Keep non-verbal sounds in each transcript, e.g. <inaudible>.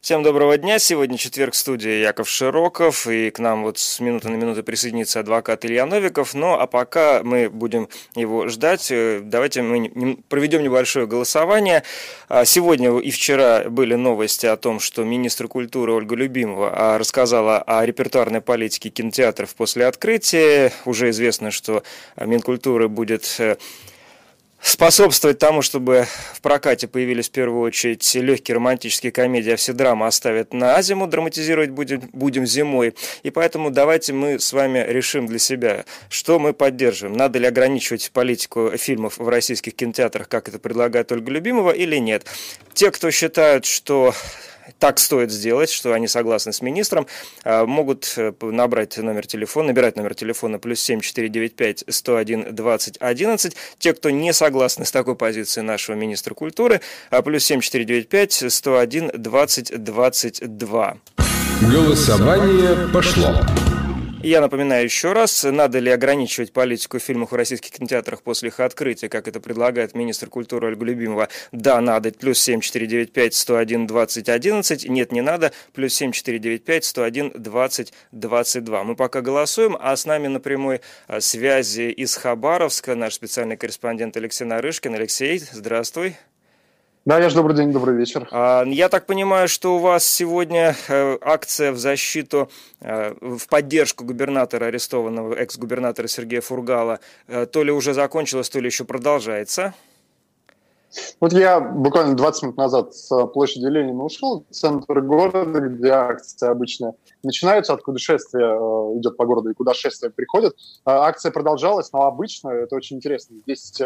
Всем доброго дня. Сегодня четверг, студия Яков Широков. И к нам вот с минуты на минуту присоединится адвокат Илья Новиков. Ну, а пока мы будем его ждать, э, давайте мы проведем небольшое голосование. А, сегодня и вчера были новости о том, что министр культуры Ольга Любимова а, рассказала о репертуарной политике кинотеатров после открытия. Уже известно, что Минкультуры будет э, способствовать тому, чтобы в прокате появились в первую очередь легкие романтические комедии, а все драмы оставят на зиму, драматизировать будем, будем зимой. И поэтому давайте мы с вами решим для себя, что мы поддерживаем. Надо ли ограничивать политику фильмов в российских кинотеатрах, как это предлагает Ольга Любимова, или нет. Те, кто считают, что так стоит сделать, что они согласны с министром, а, могут э, набрать номер телефона, набирать номер телефона плюс 7495 101 20 11. Те, кто не согласны с такой позицией нашего министра культуры, а, плюс 7495 101 20 22. Голосование пошло. Я напоминаю еще раз, надо ли ограничивать политику в фильмах в российских кинотеатрах после их открытия, как это предлагает министр культуры Ольга Любимова. Да, надо, плюс 7495 101 20 11. Нет, не надо, плюс 7495 101 20 22. Мы пока голосуем, а с нами на прямой а, связи из Хабаровска наш специальный корреспондент Алексей Нарышкин. Алексей, здравствуй. Да, я же добрый день, добрый вечер. А, я так понимаю, что у вас сегодня э, акция в защиту, э, в поддержку губернатора арестованного, экс-губернатора Сергея Фургала, э, то ли уже закончилась, то ли еще продолжается. Вот я буквально 20 минут назад с площади Ленина ушел, в центр города, где акции обычно начинаются, откуда шествие идет по городу и куда шествие приходит. Акция продолжалась, но обычно это очень интересно. Здесь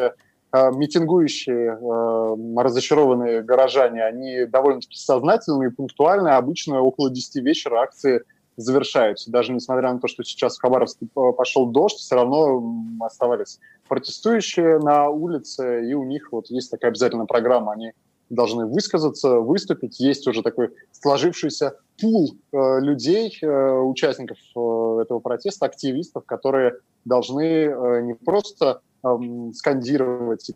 митингующие, э, разочарованные горожане, они довольно-таки сознательные, пунктуальные. Обычно около 10 вечера акции завершаются. Даже несмотря на то, что сейчас в Хабаровске пошел дождь, все равно оставались протестующие на улице, и у них вот есть такая обязательная программа. Они должны высказаться, выступить. Есть уже такой сложившийся пул э, людей, э, участников э, этого протеста, активистов, которые должны э, не просто эм, скандировать,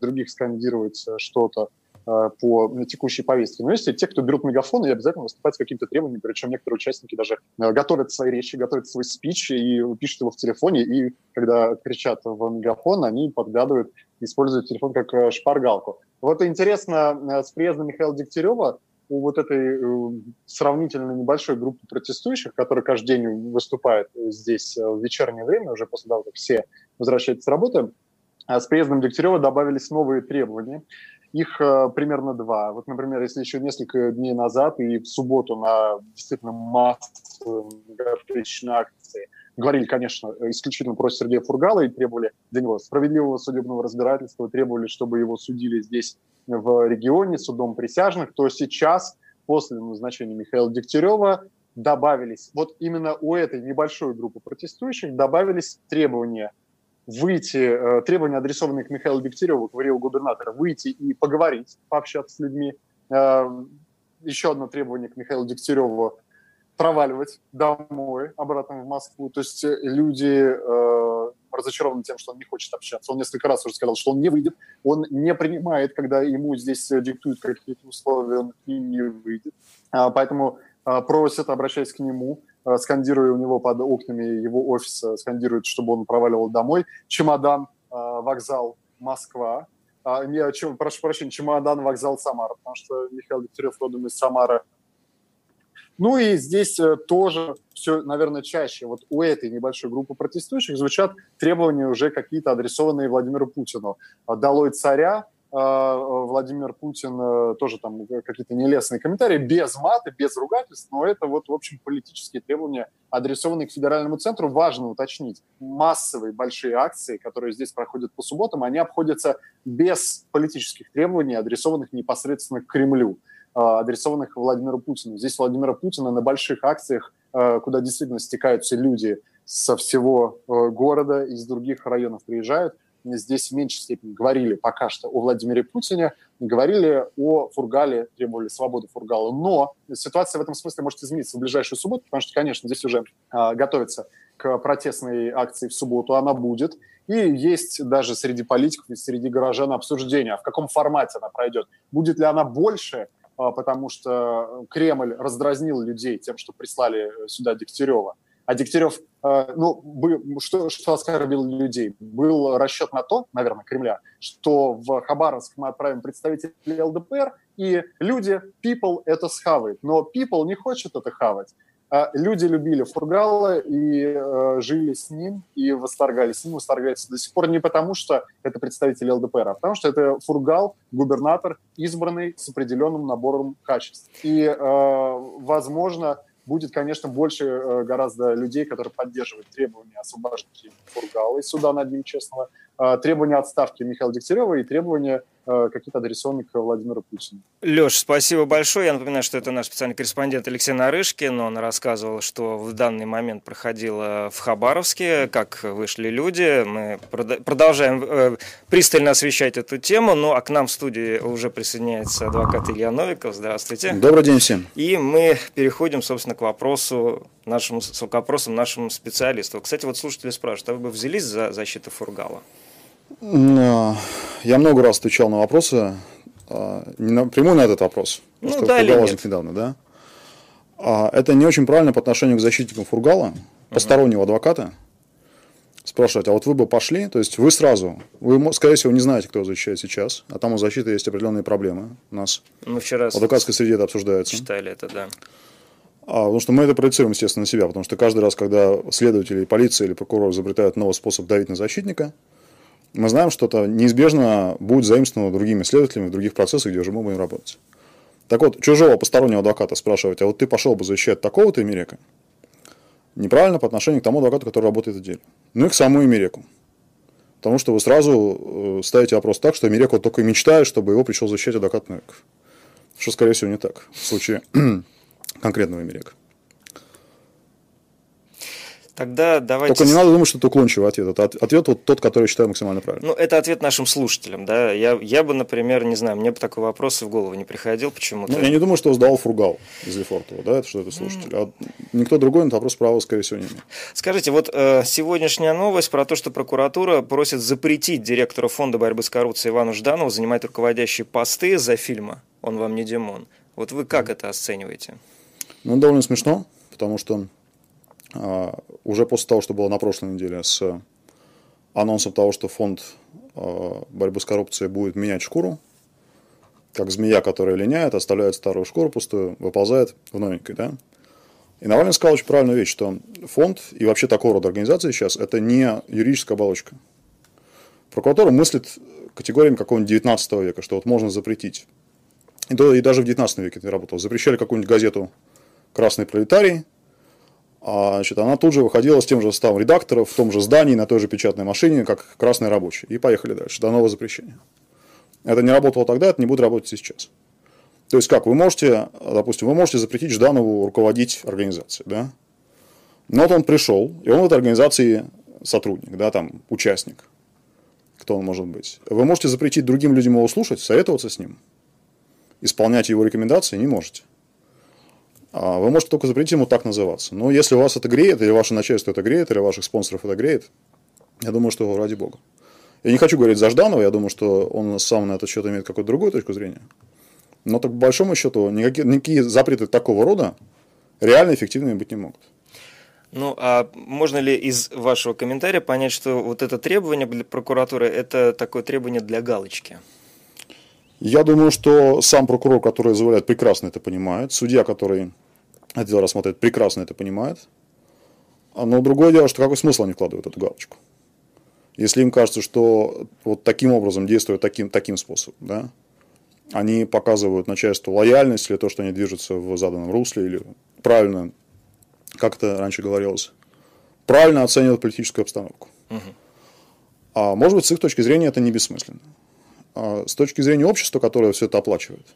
других скандировать э, что-то э, по текущей повестке. Но есть те, кто берут мегафон и обязательно выступают с какими-то требованиями, причем некоторые участники даже э, готовят свои речи, готовят свой спич и пишут его в телефоне, и когда кричат в мегафон, они подгадывают, используют телефон как шпаргалку. Вот интересно, с приездом Михаила Дегтярева у вот этой э, сравнительно небольшой группы протестующих, которые каждый день выступают здесь э, в вечернее время, уже после того, как все возвращаются с работы, а с приездом Дегтярева добавились новые требования. Их э, примерно два. Вот, например, если еще несколько дней назад и в субботу на действительно массовой многотысячной акции говорили, конечно, исключительно про Сергея Фургала и требовали для него справедливого судебного разбирательства, требовали, чтобы его судили здесь в регионе судом присяжных, то сейчас, после назначения Михаила Дегтярева, добавились, вот именно у этой небольшой группы протестующих добавились требования выйти, э, требования, адресованные к Михаилу Дегтяреву, говорил губернатора, выйти и поговорить, пообщаться с людьми. Э, еще одно требование к Михаилу Дегтяреву проваливать домой, обратно в Москву. То есть э, люди э, разочарованы тем, что он не хочет общаться. Он несколько раз уже сказал, что он не выйдет, он не принимает, когда ему здесь э, диктуют какие-то условия, он к ним не выйдет. А, поэтому а, просят, обращаясь к нему, а, скандируя у него под окнами его офиса, скандируют, чтобы он проваливал домой. Чемодан, а, вокзал, Москва. А, я, чем, прошу прощения, чемодан, вокзал, Самара, потому что Михаил Дегтярев родом из Самары, ну и здесь э, тоже все, наверное, чаще вот у этой небольшой группы протестующих звучат требования уже какие-то адресованные Владимиру Путину. «Долой царя», э, Владимир Путин э, тоже там какие-то нелестные комментарии, без маты, без ругательств, но это вот, в общем, политические требования, адресованные к федеральному центру. Важно уточнить, массовые большие акции, которые здесь проходят по субботам, они обходятся без политических требований, адресованных непосредственно к Кремлю. А, адресованных Владимиру Путину. Здесь Владимира Путина на больших акциях, а, куда действительно стекаются люди со всего а, города, из других районов приезжают, здесь в меньшей степени говорили пока что о Владимире Путине, говорили о Фургале, требовали свободы Фургала. Но ситуация в этом смысле может измениться в ближайшую субботу, потому что, конечно, здесь уже э, готовится к протестной акции в субботу, она будет. И есть даже среди политиков и среди горожан обсуждение, в каком формате она пройдет. Будет ли она больше потому что Кремль раздразнил людей тем, что прислали сюда Дегтярева. А Дегтярев, ну, что, что оскорбил людей? Был расчет на то, наверное, Кремля, что в Хабаровск мы отправим представителей ЛДПР, и люди, people это схавает. Но people не хочет это хавать. А люди любили Фургала и э, жили с ним, и восторгались с ним, восторгаются до сих пор не потому, что это представитель ЛДПР, а потому что это Фургал, губернатор, избранный с определенным набором качеств. И, э, возможно, будет, конечно, больше э, гораздо людей, которые поддерживают требования освобождения Фургала и суда над ним честного, э, требования отставки Михаила Дегтярева и требования э, какие-то адресованы к Владимиру Путину. Леш, спасибо большое. Я напоминаю, что это наш специальный корреспондент Алексей Нарышкин. Он рассказывал, что в данный момент проходило в Хабаровске, как вышли люди. Мы продолжаем пристально освещать эту тему. Ну, а к нам в студии уже присоединяется адвокат Илья Новиков. Здравствуйте. Добрый день всем. И мы переходим, собственно, к вопросу нашему, к вопросам нашему специалисту. Кстати, вот слушатели спрашивают, а вы бы взялись за защиту Фургала? Я много раз отвечал на вопросы, а, не напрямую на этот вопрос, ну, что да Фургал возник недавно, да? А, это не очень правильно по отношению к защитникам Фургала, постороннего адвоката, спрашивать, а вот вы бы пошли, то есть вы сразу, вы, скорее всего, не знаете, кто защищает сейчас, а там у защиты есть определенные проблемы у нас. Мы вчера в адвокатской среде это обсуждается. Читали это, да. А, потому что мы это проецируем, естественно, на себя, потому что каждый раз, когда следователи, полиция или прокурор изобретают новый способ давить на защитника, мы знаем, что это неизбежно будет заимствовано другими следователями в других процессах, где уже мы будем работать. Так вот, чужого постороннего адвоката спрашивать, а вот ты пошел бы защищать такого-то Эмирека? Неправильно по отношению к тому адвокату, который работает в деле. Ну и к самому Эмиреку. Потому что вы сразу э, ставите вопрос так, что Эмирек вот только мечтает, чтобы его пришел защищать адвокат Новиков. Что, скорее всего, не так в случае конкретного Эмирека. Тогда давайте... Только не надо думать, что это уклончивый ответ. Это ответ вот тот, который я считаю максимально правильным. Ну, это ответ нашим слушателям, да. Я, я бы, например, не знаю, мне бы такой вопрос в голову не приходил почему-то. Ну, я не думаю, что задавал Фургал из Лефортова, да, это что это слушатель. А никто другой на этот вопрос права, скорее всего, не имеет. Скажите, вот э, сегодняшняя новость про то, что прокуратура просит запретить директора фонда борьбы с коррупцией Ивану Жданову занимать руководящие посты за фильма «Он вам не Димон». Вот вы как mm. это оцениваете? Ну, довольно смешно, потому что а, уже после того, что было на прошлой неделе с анонсом того, что фонд а, борьбы с коррупцией будет менять шкуру, как змея, которая линяет, оставляет старую шкуру пустую, выползает в новенькой, да? И Навальный сказал очень правильную вещь, что фонд и вообще такого рода организации сейчас – это не юридическая оболочка. Прокуратура мыслит категориями какого-нибудь 19 века, что вот можно запретить. И, даже в 19 веке это работало. Запрещали какую-нибудь газету «Красный пролетарий», а, значит, она тут же выходила с тем же составом редакторов в том же здании, на той же печатной машине, как красный рабочий. И поехали дальше, до нового запрещения. Это не работало тогда, это не будет работать сейчас. То есть как, вы можете, допустим, вы можете запретить Жданову руководить организацией, да? Но вот он пришел, и он в этой организации сотрудник, да, там, участник. Кто он может быть? Вы можете запретить другим людям его слушать, советоваться с ним, исполнять его рекомендации не можете. А вы можете только запретить ему так называться. Но если вас это греет, или ваше начальство это греет, или ваших спонсоров это греет, я думаю, что ради бога. Я не хочу говорить за Жданова, я думаю, что он сам на этот счет имеет какую-то другую точку зрения. Но так, по большому счету никакие, никакие запреты такого рода реально эффективными быть не могут. Ну, а можно ли из вашего комментария понять, что вот это требование для прокуратуры – это такое требование для галочки? Я думаю, что сам прокурор, который заявляет, прекрасно это понимает. Судья, который это дело рассматривает, прекрасно это понимает. Но другое дело, что какой смысл они вкладывают эту галочку? Если им кажется, что вот таким образом действуют таким, таким способом, да, они показывают начальству лояльность или то, что они движутся в заданном русле, или правильно, как это раньше говорилось, правильно оценивают политическую обстановку. Угу. А может быть, с их точки зрения это не бессмысленно. А, с точки зрения общества, которое все это оплачивает.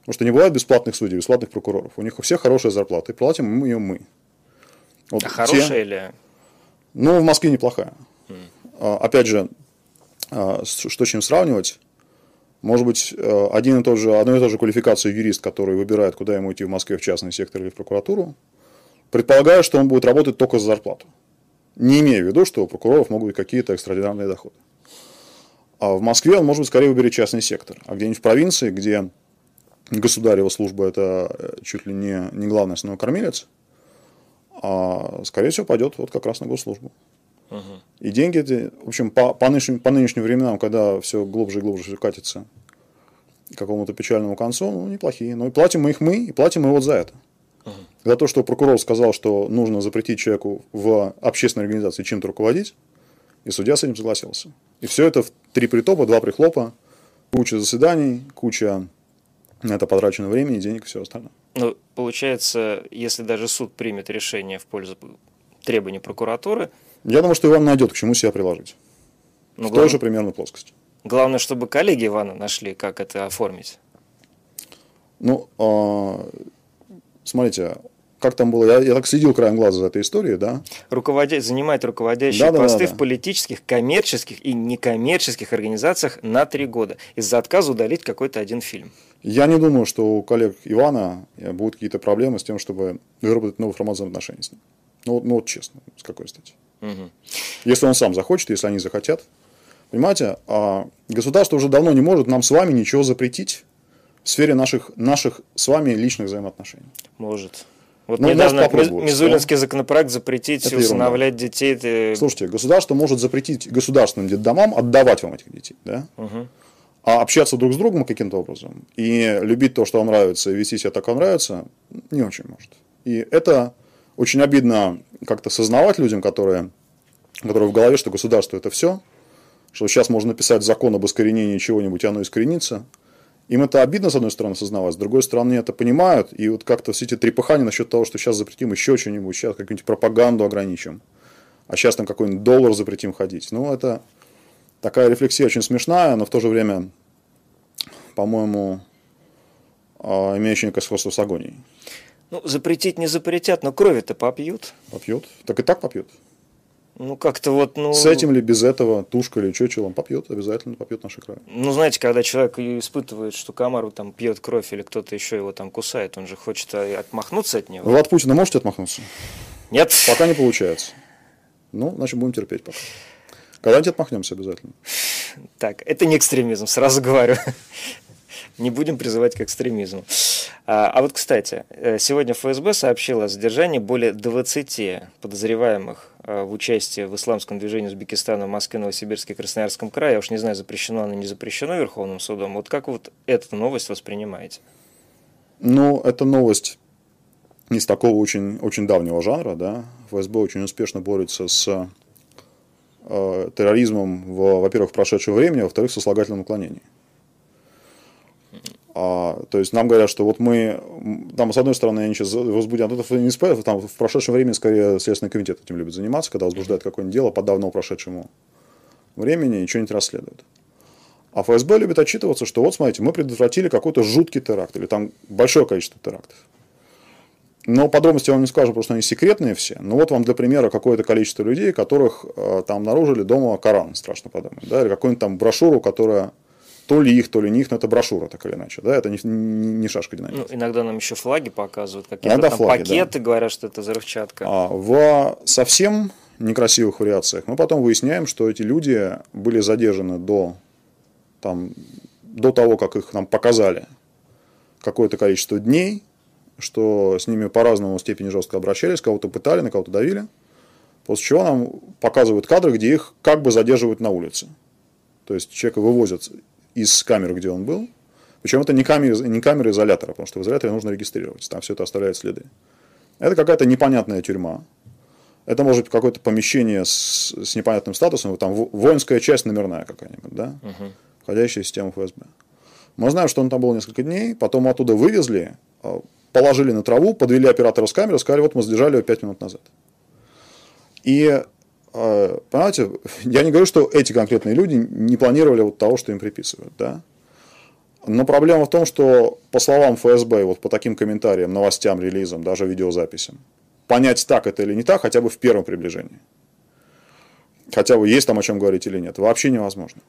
Потому что не бывает бесплатных судей, бесплатных прокуроров. У них у всех хорошая зарплата, и платим мы ее мы. Вот а те... хорошая или? Ну, в Москве неплохая. Mm. Опять же, а, что с чем сравнивать? Может быть, один и тот же, одной и той же квалификации юрист, который выбирает, куда ему идти в Москве, в частный сектор или в прокуратуру, предполагает, что он будет работать только за зарплату. Не имея в виду, что у прокуроров могут быть какие-то экстраординарные доходы. А в Москве он, может быть, скорее выберет частный сектор. А где-нибудь в провинции, где государева служба – это чуть ли не, не главный основной кормилец, а, скорее всего, пойдет вот как раз на госслужбу. Угу. И деньги эти, в общем, по, по, нынешним, по нынешним временам, когда все глубже и глубже все катится к какому-то печальному концу, ну, неплохие. Но и платим мы их мы, и платим мы вот за это. Угу. За то, что прокурор сказал, что нужно запретить человеку в общественной организации чем-то руководить, и судья с этим согласился. И все это в три притопа, два прихлопа, куча заседаний, куча на это потрачено времени, денег и все остальное. Ну, получается, если даже суд примет решение в пользу требований прокуратуры... Я думаю, что Иван найдет, к чему себя приложить. Ну, в главное, той же примерно плоскости. Главное, чтобы коллеги Ивана нашли, как это оформить. Ну, э, смотрите, как там было, я, я так следил краем глаза за этой историей, да. Руководя... Занимает руководящие да, посты да, да, в политических, коммерческих и некоммерческих организациях на три года из-за отказа удалить какой-то один фильм. Я не думаю, что у коллег Ивана э, будут какие-то проблемы с тем, чтобы выработать новый формат взаимоотношений с ним. Ну, ну вот честно, с какой стати. Угу. Если он сам захочет, если они захотят. Понимаете, а государство уже давно не может нам с вами ничего запретить в сфере наших, наших с вами личных взаимоотношений. Может. Вот ну, недавно Мизулинский да? законопроект запретить это усыновлять ерунда. детей. Ты... Слушайте, государство может запретить государственным детдомам отдавать вам этих детей, да? Угу. А общаться друг с другом каким-то образом и любить то, что вам нравится, и вести себя так, как вам нравится, не очень может. И это очень обидно как-то сознавать людям, которые, которые в голове, что государство это все, что сейчас можно написать закон об искоренении чего-нибудь, и оно искоренится – им это обидно, с одной стороны, осознавать, с другой стороны, это понимают, и вот как-то все эти трепыхания насчет того, что сейчас запретим еще что-нибудь, сейчас какую-нибудь пропаганду ограничим, а сейчас там какой-нибудь доллар запретим ходить. Ну, это такая рефлексия очень смешная, но в то же время, по-моему, а, имеющая некое сходство с агонией. Ну, запретить не запретят, но крови-то попьют. Попьют. Так и так попьют. Ну, как-то вот, ну... С этим ли, без этого, тушка или он попьет, обязательно попьет наши крови. Ну, знаете, когда человек испытывает, что комар там пьет кровь или кто-то еще его там кусает, он же хочет э, отмахнуться от него. Вы от Путина можете отмахнуться? Нет. Пока не получается. Ну, значит, будем терпеть пока. Когда-нибудь отмахнемся обязательно. Так, это не экстремизм, сразу говорю. Не будем призывать к экстремизму. А, а вот, кстати, э, сегодня ФСБ сообщила о задержании более 20 подозреваемых в участии в исламском движении Узбекистана в Москве, Новосибирске и Красноярском крае. Я уж не знаю, запрещено оно, не запрещено Верховным судом. Вот как вот эту новость воспринимаете? Ну, это новость из такого очень, очень давнего жанра. Да? ФСБ очень успешно борется с э, терроризмом, в, во-первых, в прошедшем времени, а во-вторых, со слагательным наклонением. А, то есть нам говорят, что вот мы, там, с одной стороны, они сейчас возбудят, это ФНСП, там в прошедшем времени, скорее, Следственный комитет этим любит заниматься, когда возбуждает какое-нибудь дело по давно прошедшему времени и что-нибудь расследует. А ФСБ любит отчитываться, что вот, смотрите, мы предотвратили какой-то жуткий теракт, или там большое количество терактов. Но подробности я вам не скажу, потому что они секретные все. Но вот вам для примера какое-то количество людей, которых э, там обнаружили дома Коран, страшно подумать, да, или какую-нибудь там брошюру, которая то ли их, то ли не их, но это брошюра, так или иначе, да, это не, не, не шашка динамики. Ну, иногда нам еще флаги показывают, какие-то там флаги, пакеты, да. говорят, что это взрывчатка. А в совсем некрасивых вариациях мы потом выясняем, что эти люди были задержаны до, там, до того, как их нам показали какое-то количество дней, что с ними по-разному степени жестко обращались, кого-то пытали, на кого-то давили, после чего нам показывают кадры, где их как бы задерживают на улице. То есть человека вывозят из камеры, где он был. Причем это не камера, не камера изолятора, потому что в изоляторе нужно регистрировать, там все это оставляет следы. Это какая-то непонятная тюрьма. Это может быть какое-то помещение с, с непонятным статусом, там воинская часть номерная какая-нибудь, да, угу. входящая в систему ФСБ. Мы знаем, что он там был несколько дней, потом оттуда вывезли, а, положили на траву, подвели оператора с камеры, сказали, вот мы задержали его 5 минут назад. И понимаете, я не говорю, что эти конкретные люди не планировали вот того, что им приписывают, да. Но проблема в том, что по словам ФСБ, вот по таким комментариям, новостям, релизам, даже видеозаписям, понять, так это или не так, хотя бы в первом приближении. Хотя бы есть там о чем говорить или нет, вообще невозможно.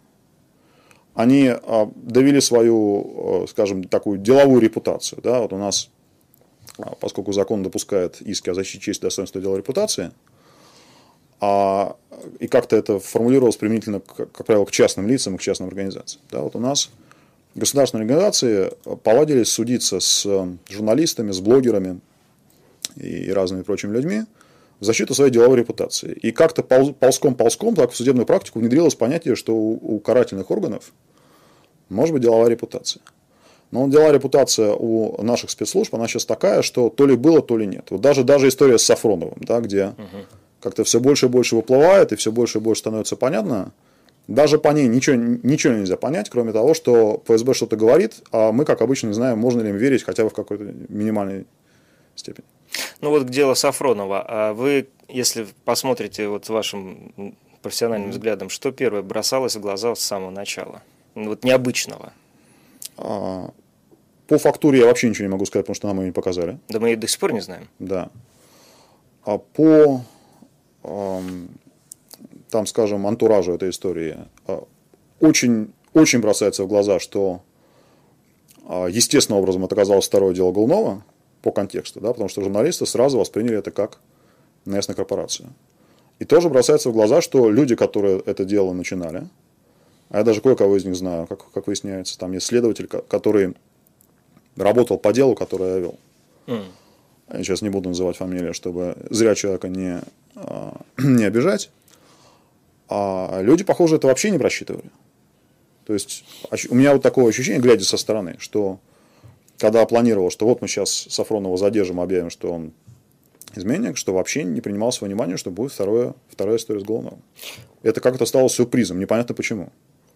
Они а, довели свою, а, скажем, такую деловую репутацию. Да? Вот у нас, поскольку закон допускает иски о защите чести, достоинства дела репутации – а, и как-то это формулировалось применительно, как, как правило, к частным лицам и к частным организациям. Да, вот у нас государственные организации повадились судиться с журналистами, с блогерами и разными прочими людьми в защиту своей деловой репутации. И как-то ползком-ползком так в судебную практику внедрилось понятие, что у карательных органов может быть деловая репутация. Но деловая репутация у наших спецслужб, она сейчас такая, что то ли было, то ли нет. Вот даже, даже история с Сафроновым, да, где угу. Как-то все больше и больше выплывает, и все больше и больше становится понятно, даже по ней ничего, ничего нельзя понять, кроме того, что ФСБ что-то говорит, а мы, как обычно, не знаем, можно ли им верить хотя бы в какой-то минимальной степени. Ну вот к делу Сафронова. А вы, если посмотрите вот вашим профессиональным взглядом, что первое бросалось в глаза с самого начала? Вот необычного. А, по фактуре я вообще ничего не могу сказать, потому что нам ее не показали. Да мы ее до сих пор не знаем. Да. А по, там, скажем, антуражу этой истории, а, очень, очень бросается в глаза, что а, естественным образом это оказалось второе дело Голунова по контексту, да, потому что журналисты сразу восприняли это как наезд корпорацию. И тоже бросается в глаза, что люди, которые это дело начинали, а я даже кое-кого из них знаю, как, как выясняется. Там есть следователь, который работал по делу, которое я вел. Mm. Я сейчас не буду называть фамилию, чтобы зря человека не, а, <clears throat> не обижать. А люди, похоже, это вообще не просчитывали. То есть у меня вот такое ощущение, глядя со стороны, что когда планировал, что вот мы сейчас Сафронова задержим, объявим, что он изменник, что вообще не принималось во внимание, что будет второе, вторая история с Голуновым. Это как-то стало сюрпризом, непонятно почему.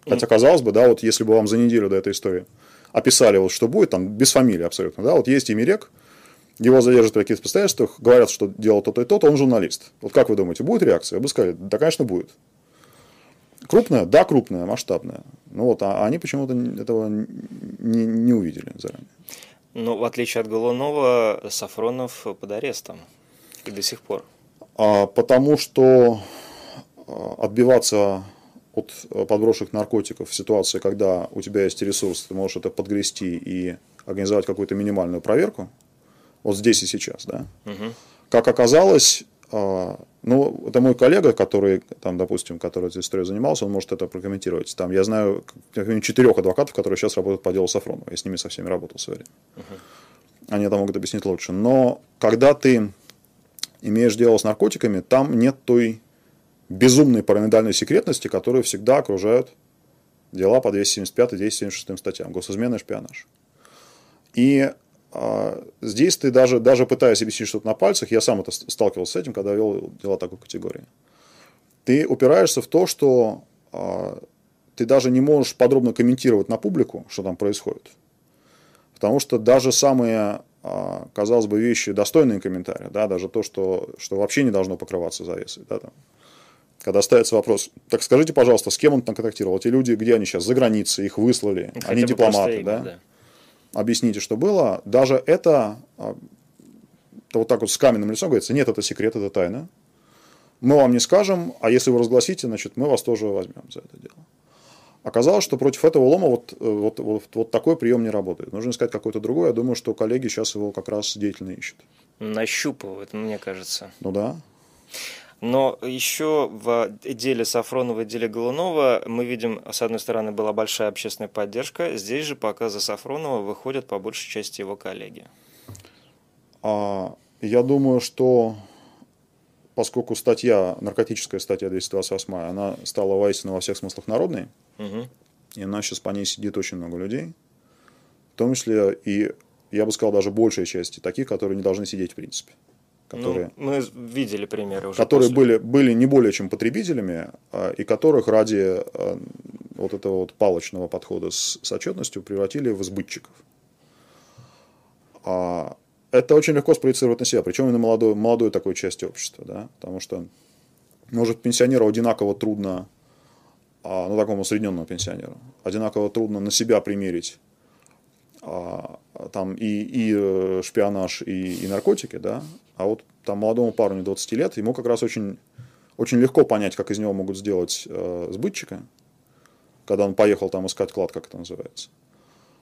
Хотя, казалось бы, да, вот если бы вам за неделю до этой истории описали, вот что будет, там, без фамилии абсолютно, да, вот есть Имирек, его задержат при каких-то обстоятельствах, говорят, что делал то-то и то-то, он журналист. Вот как вы думаете, будет реакция? Вы бы сказали, да, конечно, будет. Крупная? Да, крупная, масштабная. Ну вот, а они почему-то этого не, не увидели заранее. Ну, в отличие от Голунова, Сафронов под арестом и до сих пор. А, потому что а, отбиваться от подброшенных наркотиков в ситуации, когда у тебя есть ресурс, ты можешь это подгрести и организовать какую-то минимальную проверку, вот здесь и сейчас, да. Угу. Как оказалось, а, ну, это мой коллега, который, там, допустим, который этой историей занимался, он может это прокомментировать. Там, я знаю как минимум четырех адвокатов, которые сейчас работают по делу Сафронова. Я с ними со всеми работал в свое время. Uh-huh. Они это могут объяснить лучше. Но когда ты имеешь дело с наркотиками, там нет той безумной параноидальной секретности, которые всегда окружают дела по 275 и 276 статьям. Госизмена и шпионаж. И здесь ты даже, даже пытаясь объяснить что-то на пальцах, я сам это сталкивался с этим, когда вел дела такой категории. Ты упираешься в то, что а, ты даже не можешь подробно комментировать на публику, что там происходит. Потому что даже самые, а, казалось бы, вещи достойные комментария, да, даже то, что, что вообще не должно покрываться завесой, да, там, когда ставится вопрос, так скажите, пожалуйста, с кем он там контактировал? Эти люди, где они сейчас? За границей, их выслали, Хотя они дипломаты, да? да? Объясните, что было. Даже это, а, это вот так вот с каменным лицом говорится, нет, это секрет, это тайна. Мы вам не скажем, а если вы разгласите, значит, мы вас тоже возьмем за это дело. Оказалось, что против этого лома вот, вот, вот, вот такой прием не работает. Нужно искать какой-то другой. Я думаю, что коллеги сейчас его как раз деятельно ищут. Нащупывают, мне кажется. Ну да. Но еще в деле Сафронова и деле Голунова мы видим, с одной стороны, была большая общественная поддержка. Здесь же пока за Сафронова выходят по большей части его коллеги. А, я думаю, что поскольку статья, наркотическая статья 228, она стала воистину во всех смыслах народной, угу. и она сейчас по ней сидит очень много людей, в том числе и, я бы сказал, даже большая часть таких, которые не должны сидеть в принципе которые, ну, мы видели примеры уже. Которые после. были, были не более чем потребителями, а, и которых ради а, вот этого вот палочного подхода с, с отчетностью превратили в избытчиков. А, это очень легко спроецировать на себя, причем и на молодой, молодой такой части общества, да, потому что, может, пенсионеру одинаково трудно, ну, такому усредненному пенсионеру, одинаково трудно на себя примерить там и, и э, шпионаж, и, и наркотики, да, а вот там молодому парню 20 лет, ему как раз очень, очень легко понять, как из него могут сделать э, сбытчика, когда он поехал там искать клад, как это называется.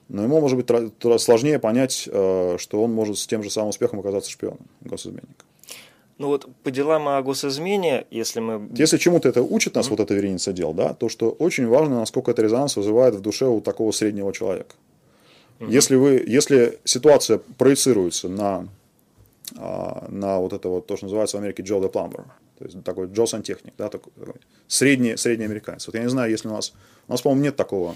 Но ему, может быть, сложнее понять, э, что он может с тем же самым успехом оказаться шпионом, госизменником. Ну вот по делам о госизмене, если мы... Если чему-то это учит нас, mm-hmm. вот эта вереница дел, да, то что очень важно, насколько это резонанс вызывает в душе у такого среднего человека. Mm-hmm. Если, вы, если ситуация проецируется на, на вот это вот, то, что называется в Америке Джо де Пламбер, то есть такой Джо Сантехник, да, такой средний, средний американец. Вот я не знаю, если у нас, у нас, по-моему, нет такого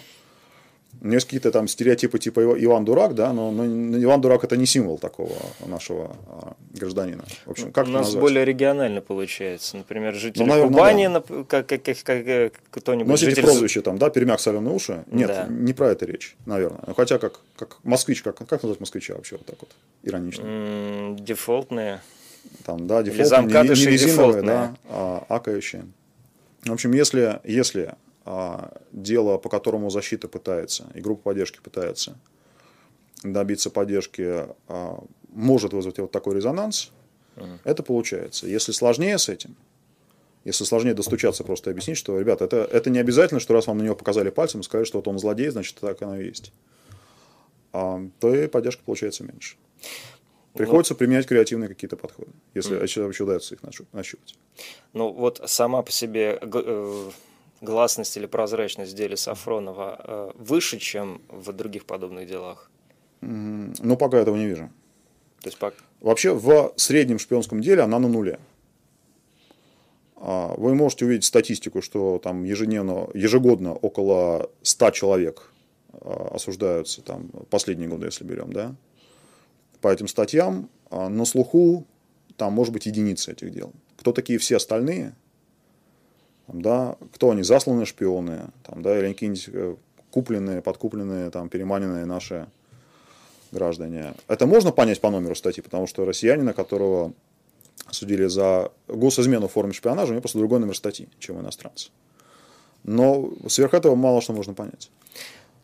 у меня есть какие-то там стереотипы типа Иван Дурак, да, но, но Иван Дурак это не символ такого нашего а, гражданина. В общем, как У нас назвать? более регионально получается. Например, жители ну, наверное, Кубани, да. как, как, как, как кто-нибудь. Носите житель... прозвище там, да, перемяк соленые уши. Нет, да. не про это речь, наверное. Хотя как, как москвич, как, как назвать москвича вообще вот так вот, иронично? М-м, дефолтные. Там, да, дефолтные, не, не резиновые, да, а акающие. В общем, если, если а, дело, по которому защита пытается, и группа поддержки пытается добиться поддержки, а, может вызвать вот такой резонанс, uh-huh. это получается. Если сложнее с этим, если сложнее достучаться, просто объяснить, что, ребята, это, это не обязательно, что раз вам на него показали пальцем и сказали, что вот он злодей, значит, так оно и есть, а, то и поддержка получается меньше. Приходится ну, применять креативные какие-то подходы, если mm. вообще удается их нащупать. Ну, вот сама по себе э, гласность или прозрачность в деле Сафронова э, выше, чем в других подобных делах? Ну, пока этого не вижу. То есть, пока... Вообще, в среднем шпионском деле она на нуле. А, вы можете увидеть статистику, что там ежедневно, ежегодно около 100 человек а, осуждаются, там, последние годы, если берем, да, по этим статьям. А, на слуху там может быть единицы этих дел. Кто такие все остальные – там, да, кто они, засланные шпионы, там, да, или какие-нибудь э, купленные, подкупленные, там, переманенные наши граждане. Это можно понять по номеру статьи, потому что россиянина, которого судили за госизмену в форме шпионажа, у него просто другой номер статьи, чем иностранца. Но сверх этого мало что можно понять.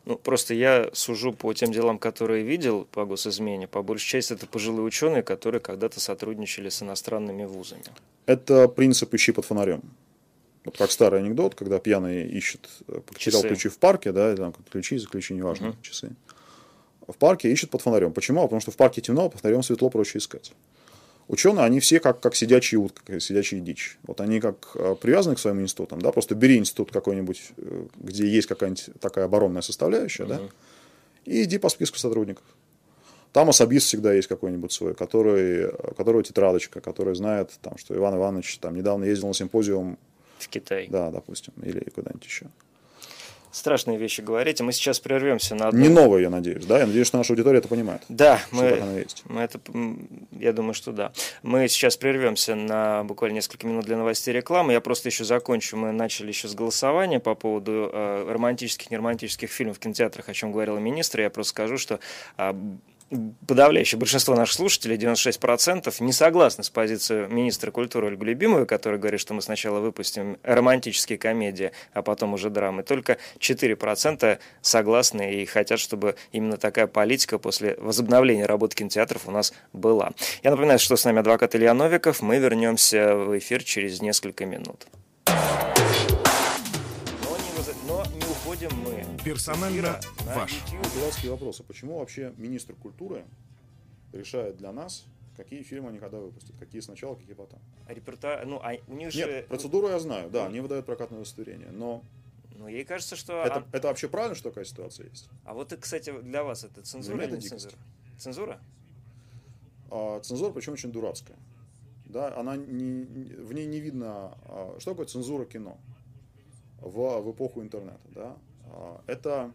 Ну, просто я сужу по тем делам, которые видел по госизмене. По большей части это пожилые ученые, которые когда-то сотрудничали с иностранными вузами. Это принцип «ищи под фонарем». Вот как старый анекдот, когда пьяный ищет, э, потерял ключи в парке, да, там ключи, за ключи, неважно, угу. часы. В парке ищет под фонарем. Почему? Потому что в парке темно, а под фонарем светло, проще искать. Ученые, они все как, как сидячие утка, как сидячие дичь. Вот они как э, привязаны к своим институтам, да, просто бери институт какой-нибудь, э, где есть какая-нибудь такая оборонная составляющая, угу. да, и иди по списку сотрудников. Там особист всегда есть какой-нибудь свой, который, которого тетрадочка, который знает, там, что Иван Иванович там, недавно ездил на симпозиум в Китай. Да, допустим, или куда-нибудь еще. Страшные вещи говорите. Мы сейчас прервемся на одну... Не новое, я надеюсь, да? Я надеюсь, что наша аудитория это понимает. Да, мы, мы это, я думаю, что да. Мы сейчас прервемся на буквально несколько минут для новостей рекламы. Я просто еще закончу. Мы начали еще с голосования по поводу э, романтических, неромантических фильмов в кинотеатрах, о чем говорила министр. Я просто скажу, что э, подавляющее большинство наших слушателей, 96%, не согласны с позицией министра культуры Ольги Любимовой, который говорит, что мы сначала выпустим романтические комедии, а потом уже драмы. Только 4% согласны и хотят, чтобы именно такая политика после возобновления работы кинотеатров у нас была. Я напоминаю, что с нами адвокат Илья Новиков. Мы вернемся в эфир через несколько минут. Уходим мы. Персонально ваш. Дурацкий вопрос. А почему вообще министр культуры решает для нас, какие фильмы они когда выпустят? Какие сначала, какие потом? А репертуар... Ну, а у них Нет, же... процедуру я знаю, да, они выдают прокатное удостоверение, но... Ну, ей кажется, что... Это, это вообще правильно, что такая ситуация есть? А вот, кстати, для вас это цензура или не цензура? Цензура? А, цензура, причем очень дурацкая. Да, она не, в ней не видно, а, что такое цензура кино в, в эпоху интернета. Да? А, это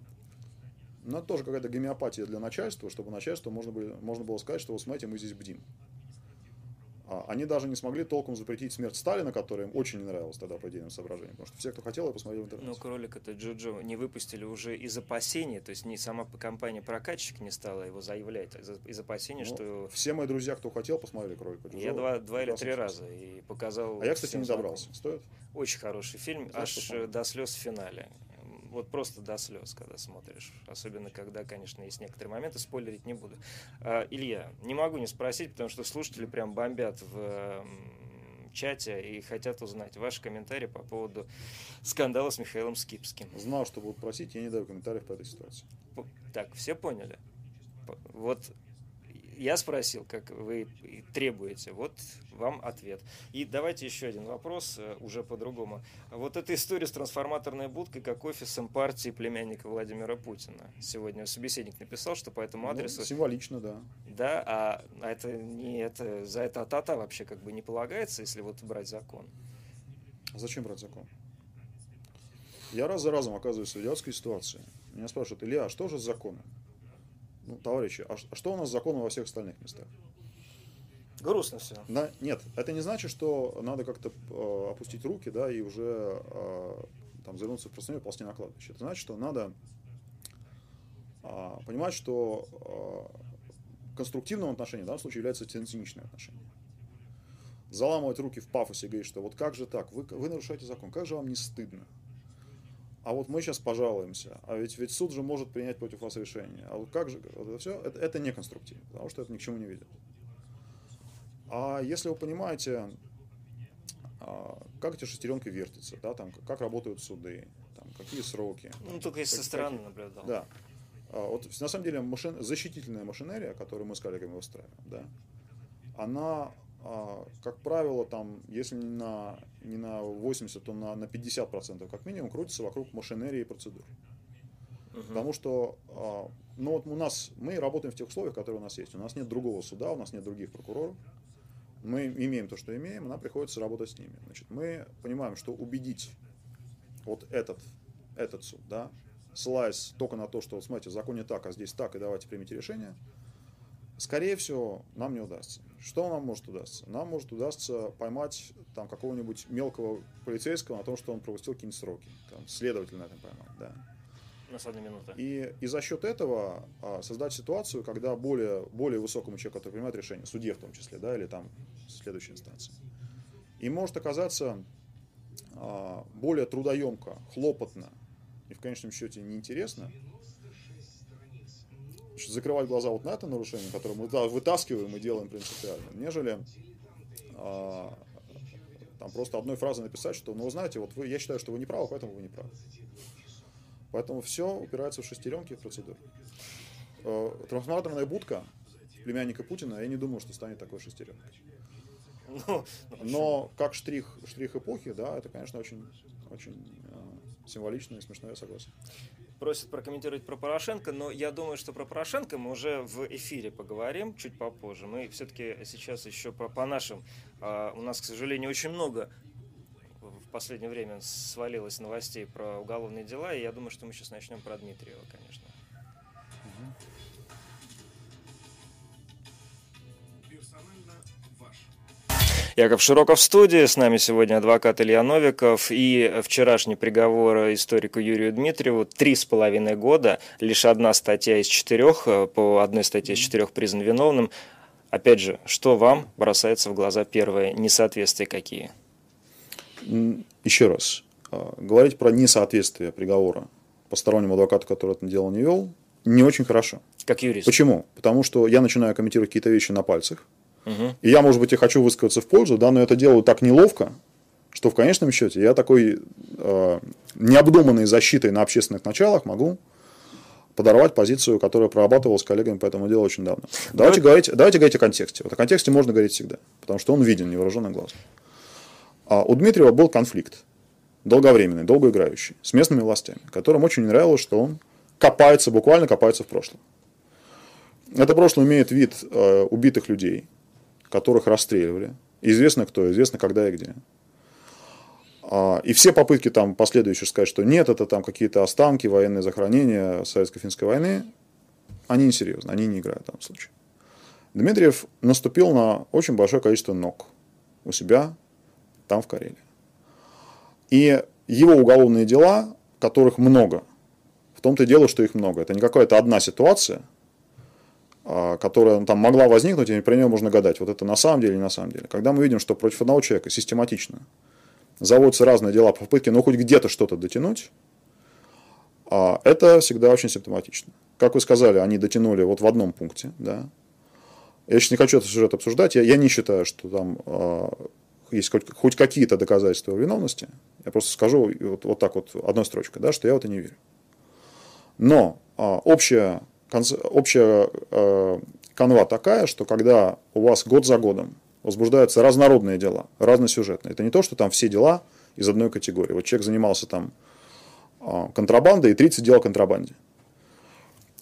ну, тоже какая-то гомеопатия для начальства, чтобы начальству можно, было, можно было сказать, что вот смотрите, мы здесь бдим. А, они даже не смогли толком запретить смерть Сталина, которая им очень не нравилась тогда по идейным соображениям, потому что все, кто хотел, посмотрели в интернете. Ну, кролик это Джоджо не выпустили уже из опасений, то есть не сама компания-прокатчик не стала его заявлять, а из, опасений, ну, что... Все мои друзья, кто хотел, посмотрели кролика Джоджо. Я два, два или три раза и показал... А я, кстати, не добрался. Стоит? Очень хороший фильм, Знаешь, аж до слез в финале вот просто до слез, когда смотришь. Особенно, когда, конечно, есть некоторые моменты, спойлерить не буду. А, Илья, не могу не спросить, потому что слушатели прям бомбят в чате и хотят узнать ваши комментарии по поводу скандала с Михаилом Скипским. Знал, что будут просить, я не даю комментариев по этой ситуации. Так, все поняли? Вот я спросил, как вы требуете. Вот вам ответ. И давайте еще один вопрос, э, уже по-другому. Вот эта история с трансформаторной будкой как офисом партии племянника Владимира Путина. Сегодня собеседник написал, что по этому ну, адресу... Ну, символично, да. Да, а это не это, за это ата вообще как бы не полагается, если вот брать закон? Зачем брать закон? Я раз за разом оказываюсь в идиотской ситуации. Меня спрашивают, Илья, а что же с законом? Ну, товарищи, а, а что у нас с законом во всех остальных местах? Грустно все. Да, нет, это не значит, что надо как-то э, опустить руки, да, и уже э, там завернуться в простыню и ползти на кладбище. Это значит, что надо э, понимать, что э, конструктивным отношением в данном случае является циничное отношение. Заламывать руки в пафосе и говорить, что вот как же так, вы, вы нарушаете закон, как же вам не стыдно? А вот мы сейчас пожалуемся, а ведь, ведь суд же может принять против вас решение. А вот как же, это все, это, это не конструктивно, потому что это ни к чему не ведет. А если вы понимаете, а, как эти шестеренки вертятся, да, там, как работают суды, там, какие сроки. Ну, только если со стороны какие, наблюдал. Да. А, вот на самом деле машин, защитительная машинерия, которую мы с коллегами выстраиваем, да, она а, как правило, там, если не на, не на 80, то на, на 50% как минимум крутится вокруг машинерии и процедур. uh Потому что, а, ну вот у нас, мы работаем в тех условиях, которые у нас есть. У нас нет другого суда, у нас нет других прокуроров. Мы имеем то, что имеем, нам приходится работать с ними. Значит, мы понимаем, что убедить вот этот, этот суд, да, ссылаясь только на то, что, вот, смотрите, в законе так, а здесь так, и давайте примите решение – Скорее всего, нам не удастся. Что нам может удастся? Нам может удастся поймать там какого-нибудь мелкого полицейского на том, что он пропустил какие-нибудь сроки. Там, следователь на этом поймать, да. На самом минута. И, и за счет этого а, создать ситуацию, когда более, более высокому человеку, который принимает решение, судье в том числе, да, или там следующей инстанции, и может оказаться а, более трудоемко, хлопотно и в конечном счете неинтересно закрывать глаза вот на это нарушение, которое мы вытаскиваем и делаем принципиально, нежели а, там просто одной фразой написать, что, ну, знаете, вот вы, я считаю, что вы не правы, поэтому вы не правы. Поэтому все упирается в шестеренки и процедуры. Э, трансформаторная будка племянника Путина, я не думаю, что станет такой шестеренкой. Ну, ну Но как штрих, штрих эпохи, да, это, конечно, очень, очень э, символично и смешно, я согласен просят прокомментировать про Порошенко, но я думаю, что про Порошенко мы уже в эфире поговорим чуть попозже. Мы все-таки сейчас еще по, по нашим... А, у нас, к сожалению, очень много в последнее время свалилось новостей про уголовные дела, и я думаю, что мы сейчас начнем про Дмитриева, конечно. Яков Широков в студии. С нами сегодня адвокат Илья Новиков и вчерашний приговор историку Юрию Дмитриеву. Три с половиной года, лишь одна статья из четырех, по одной статье из четырех признан виновным. Опять же, что вам бросается в глаза первое несоответствие какие? Еще раз. А, говорить про несоответствие приговора постороннему адвокату, который это дело не вел, не очень хорошо. Как юрист. Почему? Потому что я начинаю комментировать какие-то вещи на пальцах, и я, может быть, и хочу высказаться в пользу, да, но это делаю так неловко, что в конечном счете я такой э, необдуманной защитой на общественных началах могу подорвать позицию, которая прорабатывалась с коллегами по этому делу очень давно. Давайте, Но... говорить, давайте говорить о контексте. Вот о контексте можно говорить всегда, потому что он виден невооруженным глазом. А у Дмитриева был конфликт, долговременный, долгоиграющий, с местными властями, которым очень не нравилось, что он копается, буквально копается в прошлом. Это прошлое имеет вид э, убитых людей, которых расстреливали. Известно кто, известно когда и где. А, и все попытки там последующие сказать, что нет, это там какие-то останки, военные захоронения Советско-финской войны, они несерьезны, они не играют в данном случае. Дмитриев наступил на очень большое количество ног у себя там, в Карелии. И его уголовные дела, которых много, в том-то и дело, что их много. Это не какая-то одна ситуация – а, которая там могла возникнуть, и про нее можно гадать, вот это на самом деле или на самом деле. Когда мы видим, что против одного человека систематично заводятся разные дела по попытке, ну, хоть где-то что-то дотянуть, а, это всегда очень симптоматично. Как вы сказали, они дотянули вот в одном пункте, да. Я сейчас не хочу этот сюжет обсуждать, я, я не считаю, что там э, есть хоть, хоть какие-то доказательства виновности. Я просто скажу вот, вот так вот одной строчкой, да, что я в это не верю. Но э, общая общая э, канва такая, что когда у вас год за годом возбуждаются разнородные дела, разносюжетные, это не то, что там все дела из одной категории. Вот человек занимался там а, контрабандой и 30 дел о контрабанде.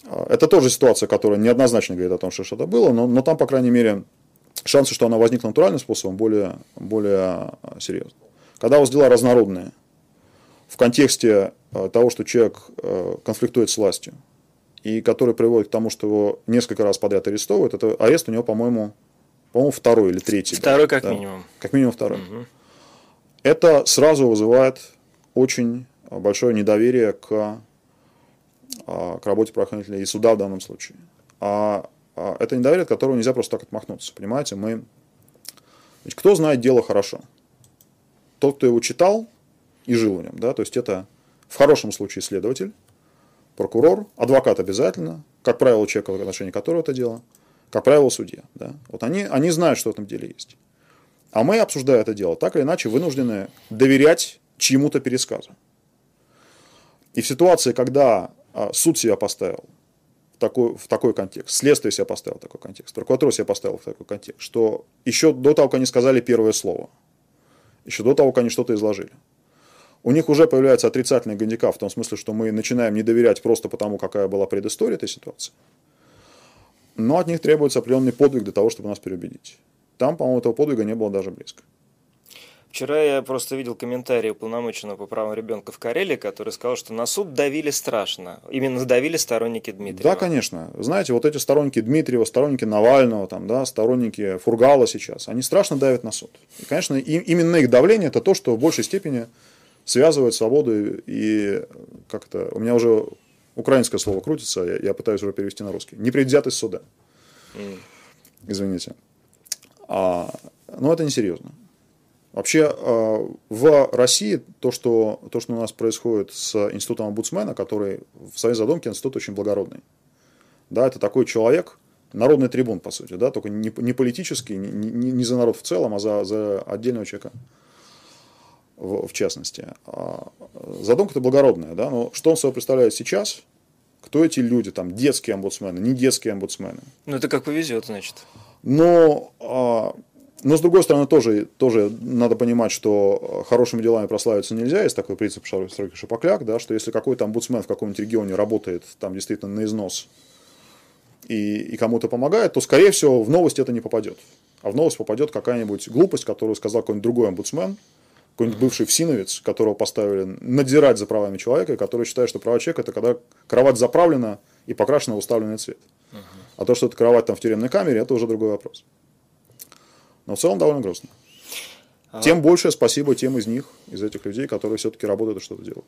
А, это тоже ситуация, которая неоднозначно говорит о том, что что-то было, но, но там, по крайней мере, шансы, что она возникла натуральным способом, более, более серьезны. Когда у вас дела разнородные, в контексте того, что человек конфликтует с властью, и который приводит к тому, что его несколько раз подряд арестовывают, это арест у него, по-моему, по-моему, второй или третий. Второй да, как да, минимум. Как минимум второй. Угу. Это сразу вызывает очень большое недоверие к, а, к работе правоохранителей и суда в данном случае. А, а это недоверие, от которого нельзя просто так отмахнуться. Понимаете, мы... Ведь кто знает дело хорошо? Тот, кто его читал и жил в нем. Да? То есть это в хорошем случае следователь, прокурор, адвокат обязательно, как правило, человек, в отношении которого это дело, как правило, судья. Да? Вот они, они знают, что в этом деле есть. А мы, обсуждая это дело, так или иначе вынуждены доверять чьему-то пересказу. И в ситуации, когда а, суд себя поставил в такой, в такой контекст, следствие себя поставил в такой контекст, прокуратура себя поставила в такой контекст, что еще до того, как они сказали первое слово, еще до того, как они что-то изложили, у них уже появляется отрицательный гандикап в том смысле, что мы начинаем не доверять просто потому, какая была предыстория этой ситуации. Но от них требуется определенный подвиг для того, чтобы нас переубедить. Там, по-моему, этого подвига не было даже близко. Вчера я просто видел комментарий уполномоченного по правам ребенка в Карелии, который сказал, что на суд давили страшно. Именно давили сторонники Дмитриева. Да, конечно. Знаете, вот эти сторонники Дмитриева, сторонники Навального, там, да, сторонники Фургала сейчас, они страшно давят на суд. И, конечно, и, именно их давление – это то, что в большей степени связывает свободу и как-то... У меня уже украинское слово крутится, я, я пытаюсь уже перевести на русский. Непредвзятость суда. Mm. Извините. А, но это несерьезно. Вообще а, в России то что, то, что у нас происходит с институтом омбудсмена, который в своей задумке институт очень благородный. Да, это такой человек, народный трибун, по сути, да, только не, не политический, не, не, не за народ в целом, а за, за отдельного человека в, в частности. А, задумка-то благородная, да, но что он собой представляет сейчас, кто эти люди, там, детские омбудсмены, не детские омбудсмены. Ну, это как повезет, значит. Но а, но, с другой стороны, тоже, тоже надо понимать, что хорошими делами прославиться нельзя. Есть такой принцип стройки шапокляк, да, что если какой-то омбудсмен в каком-нибудь регионе работает там действительно на износ и, и кому-то помогает, то, скорее всего, в новость это не попадет. А в новость попадет какая-нибудь глупость, которую сказал какой-нибудь другой омбудсмен, какой-нибудь бывший всиновец, которого поставили надзирать за правами человека, который считает, что права человека – это когда кровать заправлена и покрашена в уставленный цвет. А то, что это кровать там в тюремной камере, это уже другой вопрос. Но в целом довольно грустно. А... Тем больше спасибо тем из них, из этих людей, которые все-таки работают и что-то делают.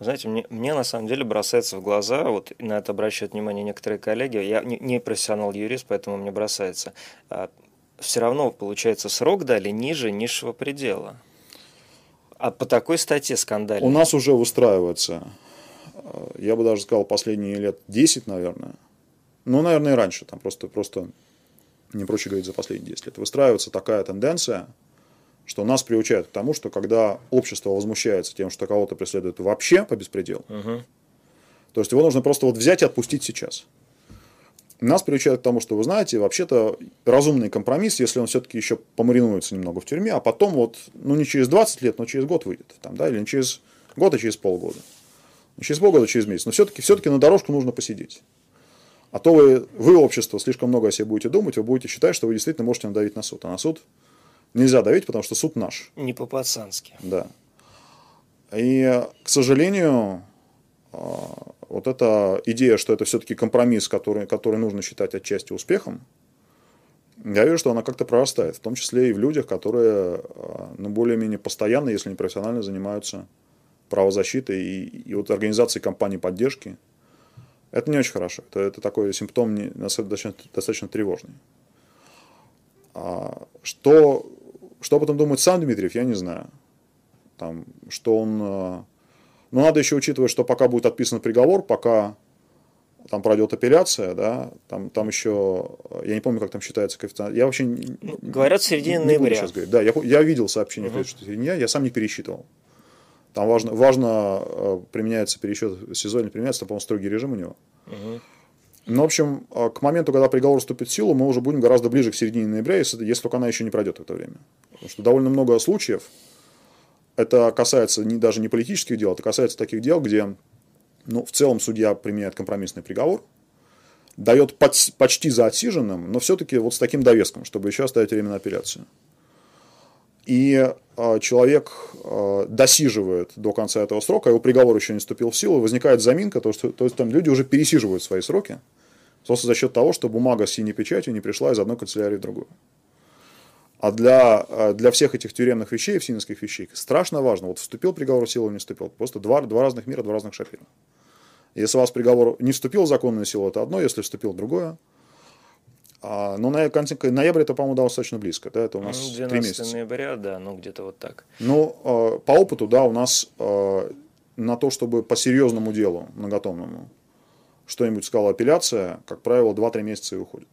Знаете, мне, мне на самом деле бросается в глаза, вот на это обращают внимание некоторые коллеги, я не, не профессионал-юрист, поэтому мне бросается. А, все равно, получается, срок дали ниже низшего предела. А по такой статье скандальной. У нас уже выстраивается, э, я бы даже сказал, последние лет 10, наверное. Ну, наверное, и раньше. Там просто, просто не проще говорить за последние 10 лет, выстраивается такая тенденция, что нас приучают к тому, что когда общество возмущается тем, что кого-то преследуют вообще по беспределу, угу. то есть его нужно просто вот взять и отпустить сейчас. Нас приучают к тому, что, вы знаете, вообще-то разумный компромисс, если он все-таки еще помаринуется немного в тюрьме, а потом вот, ну не через 20 лет, но через год выйдет, там, да, или не через год, а через полгода. Не через полгода, а через месяц. Но все-таки все на дорожку нужно посидеть. А то вы, вы, общество, слишком много о себе будете думать, вы будете считать, что вы действительно можете надавить на суд. А на суд нельзя давить, потому что суд наш. Не по-пацански. Да. И, к сожалению, а, вот эта идея, что это все-таки компромисс, который, который нужно считать отчасти успехом, я вижу, что она как-то прорастает, в том числе и в людях, которые а, ну, более-менее постоянно, если не профессионально, занимаются правозащитой и, и вот организацией компаний поддержки – это не очень хорошо. Это, это такой симптом не, достаточно, достаточно тревожный. А, что, что об этом думает сам Дмитриев, я не знаю. Там, что он... Ну, надо еще учитывать, что пока будет отписан приговор, пока там пройдет апелляция, да, там, там еще, я не помню, как там считается коэффициент. Я вообще... Ну, говорят, не ноября. Сейчас говорить. Да, я, я видел сообщение, угу. что середине, я сам не пересчитывал. Там важно, важно э, применяется пересчет сезонный, применяется, там, по-моему, строгий режим у него. Угу. Ну, в общем, а, к моменту, когда приговор вступит в силу, мы уже будем гораздо ближе к середине ноября, если, если только она еще не пройдет в это время. Потому что довольно много случаев, это касается не, даже не политических дел, это касается таких дел, где ну, в целом судья применяет компромиссный приговор, дает под, почти за отсиженным, но все-таки вот с таким довеском, чтобы еще оставить время на апелляцию. И э, человек э, досиживает до конца этого срока, его приговор еще не вступил в силу, возникает заминка, то, что, то есть там люди уже пересиживают свои сроки, просто за счет того, что бумага с синей печатью не пришла из одной канцелярии в другую. А для, для всех этих тюремных вещей, всинских вещей, страшно важно, вот вступил приговор в силу или не вступил. Просто два, два разных мира, два разных шапира. Если у вас приговор не вступил в законную силу, это одно, если вступил, другое. А, но на конце ноября это, по-моему, достаточно близко. Да, это у нас 12 три месяца. ноября, да, ну где-то вот так. Ну, э, по опыту, да, у нас э, на то, чтобы по серьезному делу, многотомному, что-нибудь сказала апелляция, как правило, 2-3 месяца и уходит.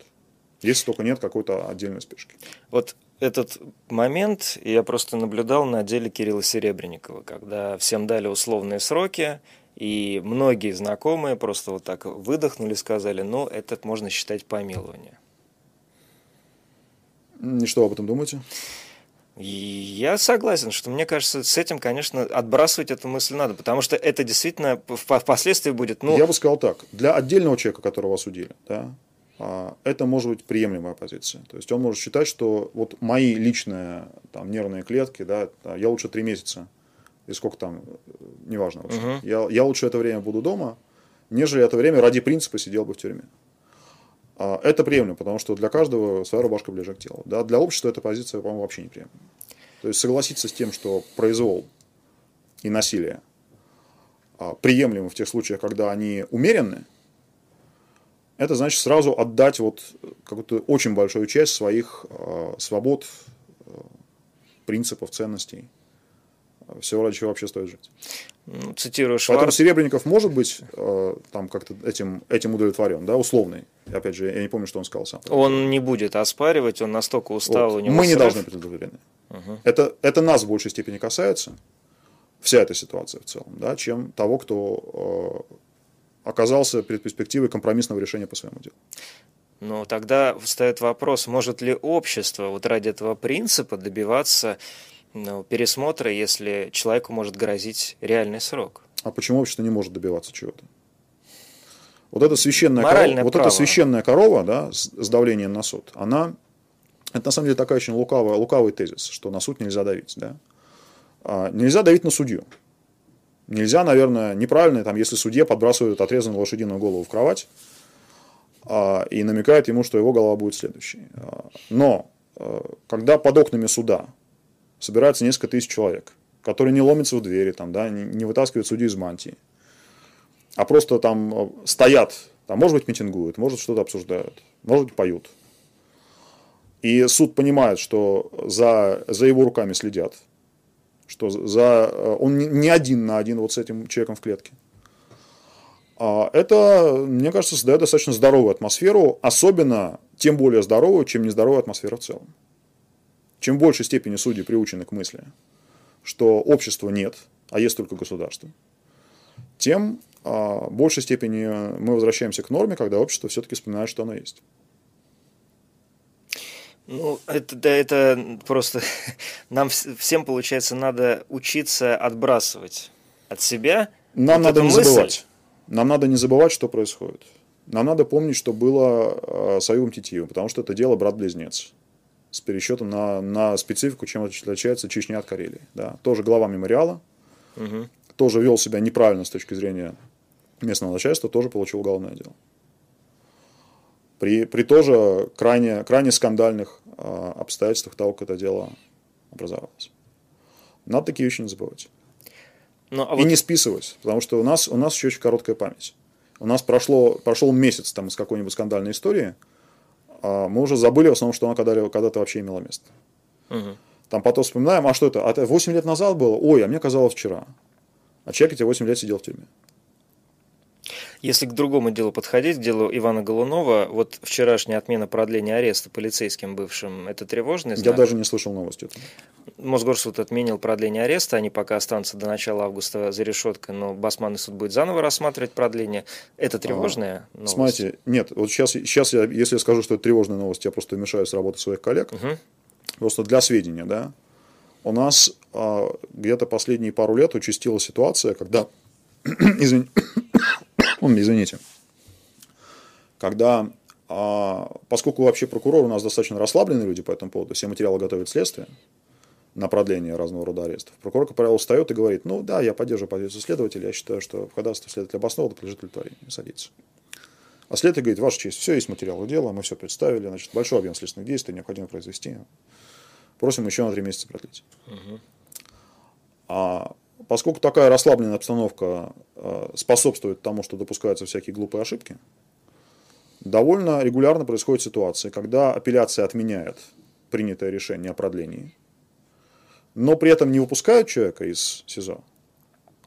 Если только нет какой-то отдельной спешки. Вот этот момент я просто наблюдал на деле Кирилла Серебренникова, когда всем дали условные сроки, и многие знакомые просто вот так выдохнули, сказали, ну, этот можно считать помилование. И что вы об этом думаете? Я согласен, что мне кажется, с этим, конечно, отбрасывать эту мысль надо, потому что это действительно впоследствии будет. Ну... Я бы сказал так: для отдельного человека, которого осудили, да, это может быть приемлемая позиция. То есть он может считать, что вот мои личные там, нервные клетки, да, я лучше три месяца, и сколько там, неважно, вообще, uh-huh. я, я лучше это время буду дома, нежели это время ради принципа сидел бы в тюрьме. А, это приемлемо, потому что для каждого своя рубашка ближе к телу. Да? Для общества эта позиция, по-моему, вообще не приемлема. То есть согласиться с тем, что произвол и насилие а, приемлемы в тех случаях, когда они умеренны, это значит сразу отдать вот какую-то очень большую часть своих э, свобод, э, принципов, ценностей всего ради чего вообще стоит жить. Ну, цитирую Шварц. Поэтому Серебренников может быть э, там как-то этим, этим удовлетворен, да, условный. Опять же, я не помню, что он сказал сам. Он не будет оспаривать, он настолько устал. Вот. У него Мы срыв. не должны быть удовлетворены. Угу. Это, это нас в большей степени касается, вся эта ситуация в целом, да, чем того, кто э, оказался перед перспективой компромиссного решения по своему делу. Но тогда встает вопрос, может ли общество вот ради этого принципа добиваться ну, пересмотра, если человеку может грозить реальный срок. А почему общество не может добиваться чего-то? Вот эта священная корова, вот эта священная корова, да, с, с давлением на суд, она, это на самом деле такая очень лукавая, лукавый тезис, что на суд нельзя давить, да. А, нельзя давить на судью. Нельзя, наверное, неправильно, там, если судье подбрасывают отрезанную лошадиную голову в кровать а, и намекает ему, что его голова будет следующей. А, но а, когда под окнами суда собирается несколько тысяч человек, которые не ломятся в двери, там, да, не, не вытаскивают судью из мантии, а просто там э, стоят, там, может быть, митингуют, может, что-то обсуждают, может поют. И суд понимает, что за, за его руками следят, что за, э, он не один на один вот с этим человеком в клетке. А это, мне кажется, создает достаточно здоровую атмосферу, особенно тем более здоровую, чем нездоровая атмосфера в целом. Чем в большей степени судьи приучены к мысли, что общества нет, а есть только государство, тем а, в большей степени мы возвращаемся к норме, когда общество все-таки вспоминает, что оно есть. Ну, это, да, это просто <laughs> нам всем, получается, надо учиться отбрасывать от себя. Нам вот надо не мысль. забывать. Нам надо не забывать, что происходит. Нам надо помнить, что было с Аюбом Титиевым, потому что это дело брат-близнец с пересчетом на, на специфику, чем отличается Чечня от Карелии. Да. Тоже глава мемориала, угу. тоже вел себя неправильно с точки зрения местного начальства, тоже получил уголовное дело. При, при тоже крайне, крайне скандальных э, обстоятельствах того, как это дело образовалось. Надо такие вещи не забывать. Ну, а И вот... не списывать, потому что у нас, у нас еще очень короткая память. У нас прошло, прошел месяц там, из какой-нибудь скандальной истории – а мы уже забыли в основном, что она когда-то когда вообще имела место. Угу. Там потом вспоминаем, а что это? А это 8 лет назад было? Ой, а мне казалось вчера. А человек эти 8 лет сидел в тюрьме. Если к другому делу подходить, к делу Ивана Голунова, вот вчерашняя отмена продления ареста полицейским бывшим, это тревожный знак? Я даже не слышал новости. Мосгорсуд отменил продление ареста, они пока останутся до начала августа за решеткой, но Басманный суд будет заново рассматривать продление. Это тревожная а, новость? Смотрите, нет, вот сейчас, сейчас я, если я скажу, что это тревожная новость, я просто вмешаюсь в работу своих коллег. Угу. Просто для сведения, да, у нас а, где-то последние пару лет участилась ситуация, когда, <coughs> извин... извините, когда, а, поскольку вообще прокурор у нас достаточно расслабленные люди по этому поводу, все материалы готовят следствие на продление разного рода арестов, прокурор, как правило, встает и говорит, ну да, я поддерживаю позицию следователя, я считаю, что ходатайство следователя обоснованно подлежит удовлетворению, садится. А следователь говорит, ваша честь, все есть материалы дела, мы все представили, значит, большой объем следственных действий необходимо произвести. Просим еще на три месяца продлить. Угу. А поскольку такая расслабленная обстановка э, способствует тому, что допускаются всякие глупые ошибки, довольно регулярно происходят ситуации, когда апелляция отменяет принятое решение о продлении, но при этом не выпускают человека из СИЗО,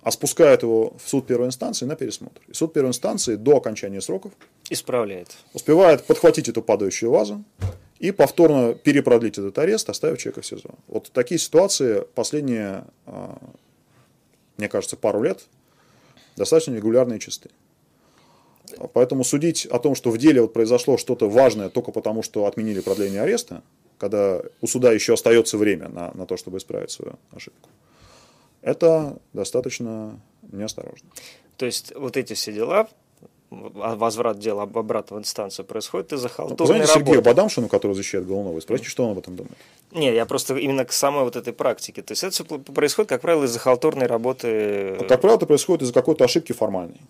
а спускают его в суд первой инстанции на пересмотр. И суд первой инстанции до окончания сроков исправляет. Успевает подхватить эту падающую вазу и повторно перепродлить этот арест, оставив человека в СИЗО. Вот такие ситуации последние, а, мне кажется, пару лет достаточно регулярные и чистые. Поэтому судить о том, что в деле вот произошло что-то важное только потому, что отменили продление ареста, когда у суда еще остается время на, на то, чтобы исправить свою ошибку, это достаточно неосторожно. То есть вот эти все дела возврат дела обратно в инстанцию происходит из-за халтурной Позвоните работы. Сергею Бадамшину, который защищает Голунова, и спросите, что он об этом думает. Не, я просто именно к самой вот этой практике. То есть это все происходит, как правило, из-за халтурной работы. Как правило, это происходит из-за какой-то ошибки формальной.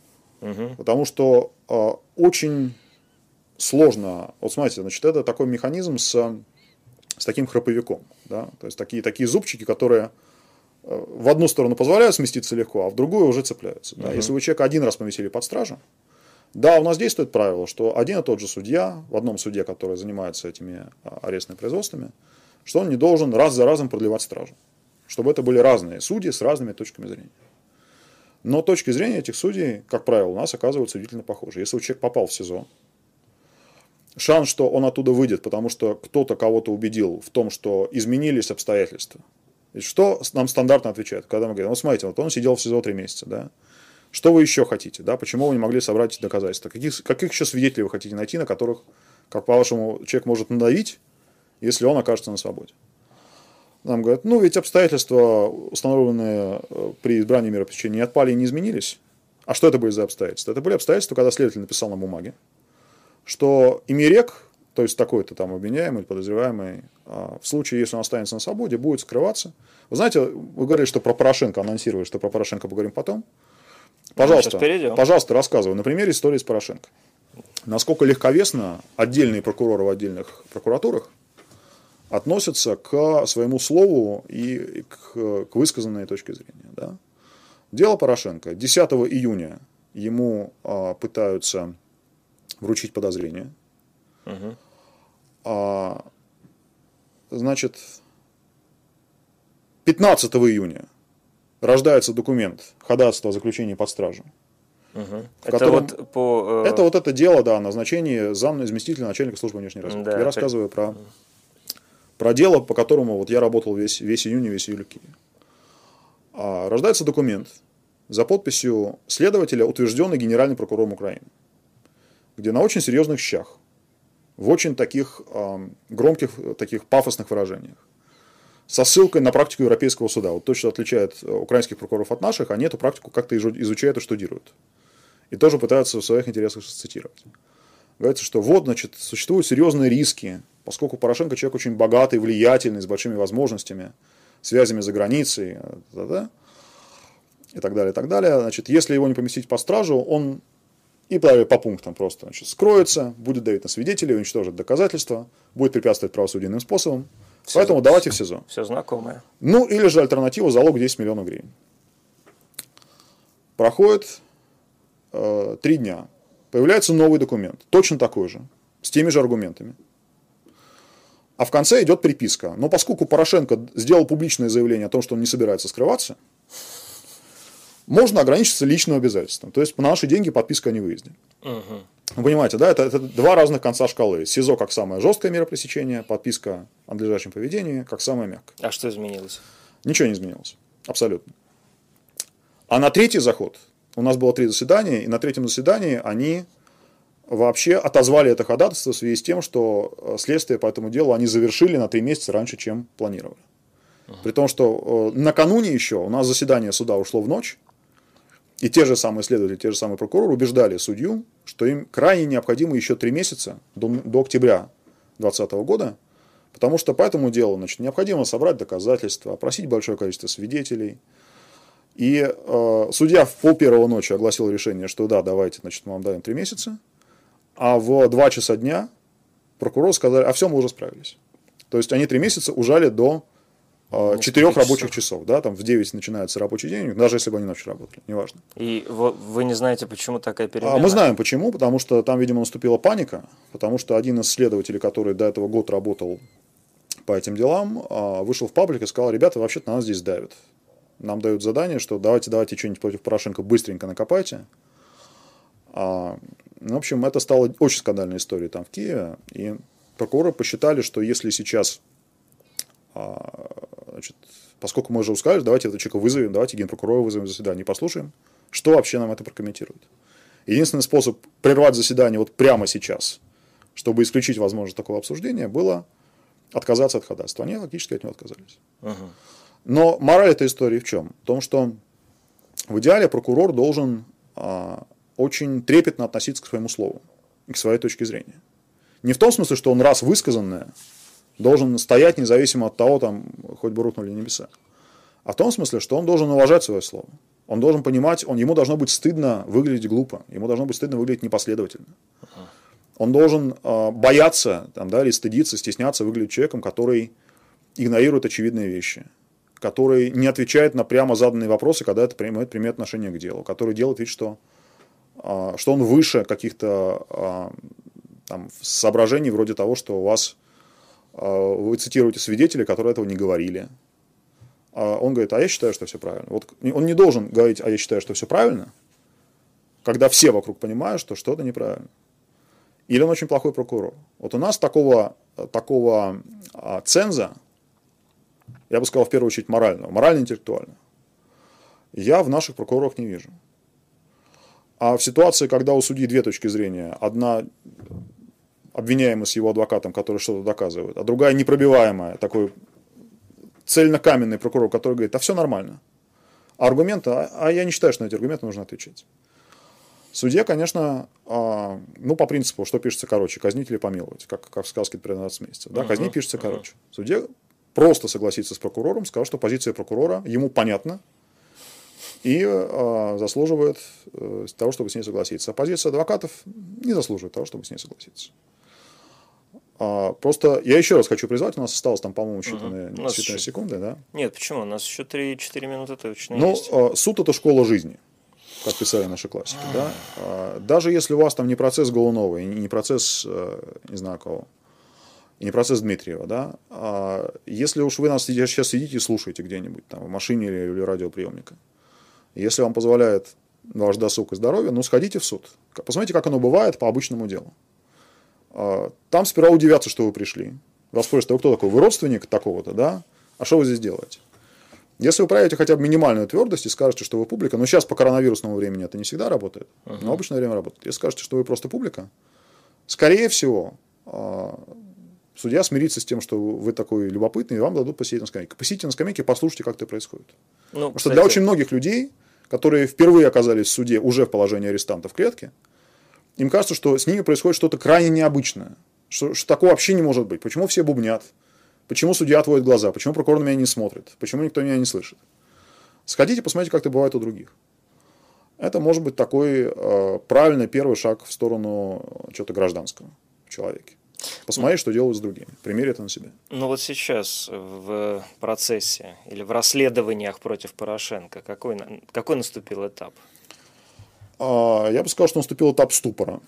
Угу. Потому что э, очень сложно. Вот смотрите, значит, это такой механизм с, с таким храповиком. Да? То есть такие, такие зубчики, которые э, в одну сторону позволяют сместиться легко, а в другую уже цепляются. Да? Угу. Если вы человека один раз поместили под стражу, да, у нас действует правило, что один и тот же судья, в одном суде, который занимается этими а, арестными производствами, что он не должен раз за разом продлевать стражу. Чтобы это были разные судьи с разными точками зрения. Но точки зрения этих судей, как правило, у нас оказываются удивительно похожи. Если человек попал в СИЗО, шанс, что он оттуда выйдет, потому что кто-то кого-то убедил в том, что изменились обстоятельства. И что нам стандартно отвечают, когда мы говорим, ну смотрите, вот он сидел в СИЗО три месяца, да, что вы еще хотите? Да? Почему вы не могли собрать доказательства? Каких, каких еще свидетелей вы хотите найти, на которых, как по-вашему, человек может надавить, если он окажется на свободе? Нам говорят, ну ведь обстоятельства, установленные э, при избрании пресечения, не отпали и не изменились. А что это были за обстоятельства? Это были обстоятельства, когда следователь написал на бумаге, что Имирек, то есть такой-то там обвиняемый, подозреваемый, а, в случае, если он останется на свободе, будет скрываться. Вы знаете, вы говорили, что про Порошенко анонсировали, что про Порошенко поговорим потом. Пожалуйста, пожалуйста, рассказывай. На примере истории с Порошенко. Насколько легковесно отдельные прокуроры в отдельных прокуратурах относятся к своему слову и к, к высказанной точке зрения. Да? Дело Порошенко. 10 июня ему а, пытаются вручить подозрение. Угу. А, значит, 15 июня рождается документ ходатайство о заключении под стражу. Угу. Это котором, вот по... Э... Это вот это дело, да, назначение зам заместителя начальника службы внешней разведки. Да, я рассказываю про, про дело, по которому вот я работал весь, весь июнь и весь июль в Киеве. А, рождается документ за подписью следователя, утвержденный генеральным прокурором Украины, где на очень серьезных щах, в очень таких э, громких, таких пафосных выражениях со ссылкой на практику Европейского суда. Вот то, что отличает э, украинских прокуроров от наших, они эту практику как-то изучают и штудируют. И тоже пытаются в своих интересах цитировать. Говорится, что вот, значит, существуют серьезные риски, поскольку Порошенко человек очень богатый, влиятельный, с большими возможностями, связями за границей, э, да, да, и так далее, и так далее. Значит, если его не поместить по стражу, он и по пунктам просто значит, скроется, будет давить на свидетелей, уничтожит доказательства, будет препятствовать правосудийным способом, все, Поэтому давайте в СИЗО. Все знакомое. Ну, или же альтернатива залог 10 миллионов гривен. Проходит э, дня. Появляется новый документ, точно такой же, с теми же аргументами. А в конце идет приписка. Но поскольку Порошенко сделал публичное заявление о том, что он не собирается скрываться, можно ограничиться личным обязательством. То есть на наши деньги подписка о невыезде. Угу. Вы понимаете, да, это, это два разных конца шкалы. СИЗО как самое жесткое мера пресечения, подписка о надлежащем поведении как самое мягкое. А что изменилось? Ничего не изменилось. Абсолютно. А на третий заход, у нас было три заседания, и на третьем заседании они вообще отозвали это ходатайство в связи с тем, что э, следствие по этому делу они завершили на три месяца раньше, чем планировали. При том, что э, накануне еще у нас заседание суда ушло в ночь, и те же самые следователи, те же самые прокуроры убеждали судью, что им крайне необходимо еще три месяца до, до октября 2020 года, потому что по этому делу значит, необходимо собрать доказательства, опросить большое количество свидетелей. И э, судья в пол первого ночи огласил решение, что да, давайте, значит, мы вам даем три месяца, а в два часа дня прокурор сказали, а все, мы уже справились. То есть они три месяца ужали до э, четырех рабочих часов. Да, там в 9 начинается рабочий день, даже если бы они ночью работали, неважно. И вы, не знаете, почему такая перемена? А мы знаем почему, потому что там, видимо, наступила паника, потому что один из следователей, который до этого год работал по этим делам, а, вышел в паблик и сказал, ребята, вообще-то нас здесь давят. Нам дают задание, что давайте, давайте что-нибудь против Порошенко быстренько накопайте. А, ну, в общем, это стало очень скандальной историей там в Киеве. И прокуроры посчитали, что если сейчас, а, значит, поскольку мы уже сказали, давайте этого человека вызовем, давайте генпрокурора вызовем заседание и послушаем, что вообще нам это прокомментирует. Единственный способ прервать заседание вот прямо сейчас, чтобы исключить возможность такого обсуждения, было отказаться от ходатайства. Они логически от него отказались. Угу. Но мораль этой истории в чем? В том, что в идеале прокурор должен а, очень трепетно относиться к своему слову и к своей точке зрения. Не в том смысле, что он раз высказанное должен стоять независимо от того, там, хоть бы рухнули небеса. А в том смысле, что он должен уважать свое слово. Он должен понимать, он, ему должно быть стыдно выглядеть глупо, ему должно быть стыдно выглядеть непоследовательно. Он должен э, бояться там, да, или стыдиться, стесняться выглядеть человеком, который игнорирует очевидные вещи, который не отвечает на прямо заданные вопросы, когда это имеет прямое отношение к делу, который делает вид, что, э, что он выше каких-то э, там, соображений вроде того, что у вас вы цитируете свидетелей, которые этого не говорили. А он говорит, а я считаю, что все правильно. Вот он не должен говорить, а я считаю, что все правильно, когда все вокруг понимают, что что-то неправильно или он очень плохой прокурор. Вот у нас такого, такого а, ценза, я бы сказал, в первую очередь морального, морально-интеллектуального, я в наших прокурорах не вижу. А в ситуации, когда у судьи две точки зрения, одна обвиняемый с его адвокатом, который что-то доказывает, а другая непробиваемая, такой цельнокаменный прокурор, который говорит, а все нормально. А аргументы, а, а я не считаю, что на эти аргументы нужно отвечать. Судья, конечно, а, ну, по принципу, что пишется короче, казнить или помиловать, как, как в сказке про 12 месяцев. Да? Казнить пишется короче. Судья просто согласится с прокурором, скажет, что позиция прокурора ему понятна и а, заслуживает а, того, чтобы с ней согласиться. А позиция адвокатов не заслуживает того, чтобы с ней согласиться. А, просто я еще раз хочу призвать, у нас осталось там, по-моему, считанные, Угу. Считанные еще- секунды, да? Нет, почему? У нас еще 3-4 минуты точно Ну, есть. э, суд это школа жизни, как писали наши классики, да. А, Даже если у вас там не процесс Голунова, и не процесс, э, не знаю кого, и не процесс Дмитриева, да, а если уж вы нас сейчас сидите и слушаете где-нибудь там в машине или, или радиоприемника, если вам позволяет ваш досуг и здоровье, ну, сходите в суд. Посмотрите, как оно бывает по обычному делу. А, Там сперва удивятся, что вы пришли. Вас спросят, а вы кто такой? Вы родственник такого-то, да? А что вы здесь делаете? Если вы проявите хотя бы минимальную твердость и скажете, что вы публика, ну сейчас по коронавирусному времени это не всегда работает, но в обычное время работает. Если скажете, что вы просто публика, скорее всего, а, судья смирится с тем, что вы такой любопытный, и вам дадут посидеть на скамейке. Посидите на скамейке, послушайте, как это происходит. Ну, Потому что для очень многих людей, которые впервые оказались в суде уже в положении арестанта в клетке, им кажется, что с ними происходит что-то крайне необычное, что, что такого вообще не может быть. Почему все бубнят? Почему судья отводит глаза? Почему прокурор на меня не смотрит? Почему никто меня не слышит? Сходите, посмотрите, как это бывает у других. Это может быть такой э, правильный первый шаг в сторону чего-то гражданского в человеке. Посмотреть, что делают с другими. Примерить это на себя. Ну вот сейчас в процессе или в расследованиях против Порошенко какой, какой наступил этап? А, Я бы сказал, что наступил этап ступора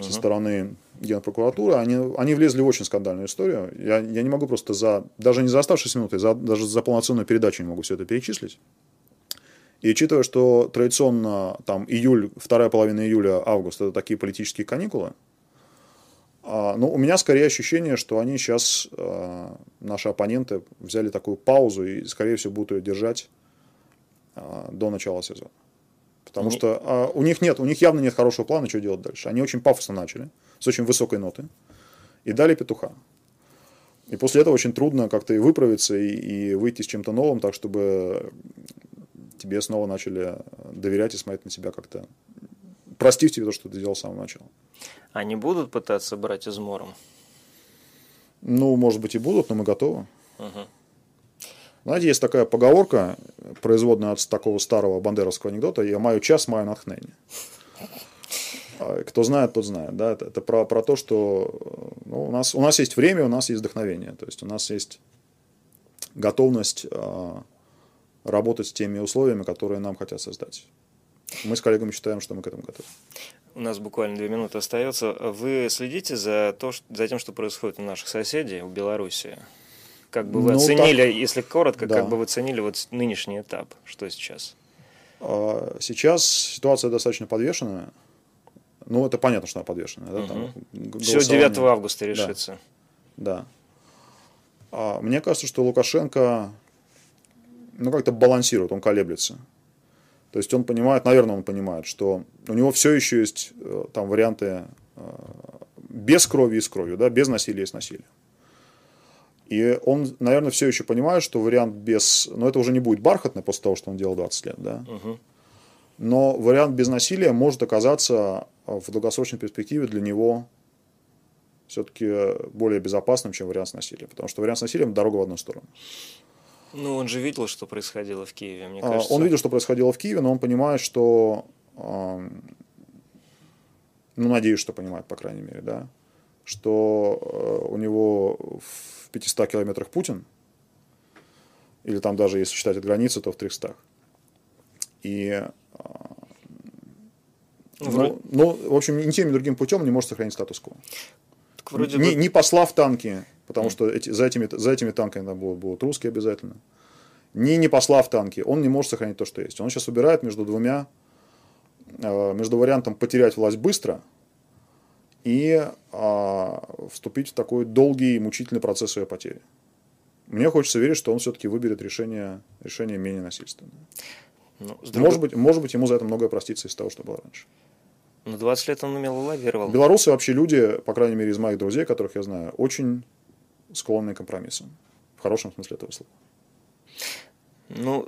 со стороны Генпрокуратуры. Они, они влезли в очень скандальную историю. Я, я не могу просто за, даже не за оставшиеся минуты, за, даже за полноценную передачу не могу все это перечислить. И учитывая, что традиционно там июль, вторая половина июля, август это такие политические каникулы, а, ну, у меня скорее ощущение, что они сейчас, а, наши оппоненты, взяли такую паузу и, скорее всего, будут ее держать а, до начала сезона. Потому не... что а, у них нет, у них явно нет хорошего плана, что делать дальше. Они очень пафосно начали, с очень высокой ноты, и дали петуха. И после этого очень трудно как-то и выправиться, и, и выйти с чем-то новым, так чтобы тебе снова начали доверять и смотреть на себя как-то, простив тебе то, что ты делал с самого начала. Они будут пытаться брать измором? Ну, может быть, и будут, но мы готовы. Угу. Знаете, есть такая поговорка, производная от такого старого бандеровского анекдота «Я маю час, маю натхнение». А, кто знает, тот знает. Да? Это, это про, про то, что ну, у, нас, у нас есть время, у нас есть вдохновение. То есть у нас есть готовность э, работать с теми условиями, которые нам хотят создать. Мы с коллегами считаем, что мы к этому готовы. У нас буквально две минуты остается. Вы следите за, то, за тем, что происходит у наших соседей в Беларуси? Как бы вы ну, оценили, так, если коротко, да. как бы вы оценили вот нынешний этап, что сейчас? А, сейчас ситуация достаточно подвешенная. Ну, это понятно, что она подвешенная. Да? Угу. Там Все 9 августа решится. Да. да. А, мне кажется, что Лукашенко ну, как-то балансирует, он колеблется. То есть он понимает, наверное, он понимает, что у него все еще есть э, там варианты э, без крови и с кровью, да, без насилия и с насилием. И он, наверное, все еще понимает, что вариант без... Но это уже не будет бархатный после того, что он делал 20 лет, да? Угу. Но вариант без насилия может оказаться в долгосрочной перспективе для него все-таки более безопасным, чем вариант с насилием. Потому что вариант с насилием – дорога в одну сторону. Ну, он же видел, что происходило в Киеве, мне а, кажется. Он видел, что происходило в Киеве, но он понимает, что... Ну, надеюсь, что понимает, по крайней мере, да, что э, у него в 500 километрах Путин, или там даже, если считать от границы, то в 300. И а, ну, ну, в общем, ни тем, ни другим путем не может сохранить статус-кво. Вроде не, бы... не послав танки, потому что эти, за, этими, за этими танками там будут, будут русские обязательно. Не не послав танки, он не может сохранить то, что есть. Он сейчас выбирает между двумя, э, между вариантом потерять власть быстро и э, вступить в такой долгий и мучительный процесс ее потери. Мне хочется верить, что он все-таки выберет решение, решение менее насильственное. Ну, другой... может, быть, может быть, ему за это многое простится из того, что было раньше. Ну, 20 лет он умело лавировал. Белорусы вообще люди, по крайней мере, из моих друзей, которых я знаю, очень склонны к компромиссам. В хорошем смысле этого слова. Ну,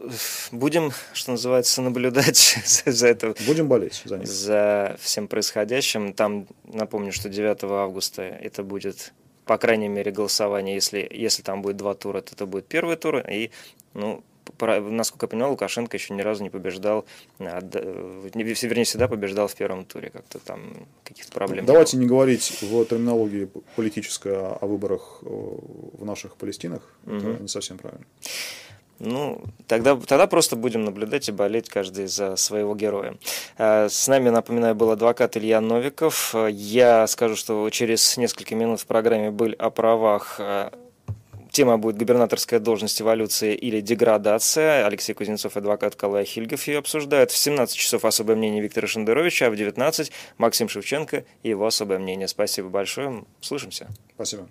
будем, что называется, наблюдать <laughs> за, за это. Будем болеть за них. За всем происходящим. Там, напомню, что 9 августа это будет, по крайней мере, голосование. Если, если там будет два тура, то это будет первый тур. И, ну, насколько я понимал, Лукашенко еще ни разу не побеждал, а, вернее, всегда побеждал в первом туре, как-то там каких-то проблем. Давайте не говорить в терминологии политической о выборах в наших Палестинах, угу. это не совсем правильно. Ну, тогда, тогда просто будем наблюдать и болеть каждый за своего героя. А, с нами, напоминаю, был адвокат Илья Новиков. Я скажу, что через несколько минут в программе «Быль о правах» Тема будет губернаторская должность, эволюция или деградация. Алексей Кузнецов, адвокат Калая Хильгов ее обсуждает. В 17 часов особое мнение Виктора Шендеровича, а в 19 Максим Шевченко и его особое мнение. Спасибо большое. Слышимся. Спасибо.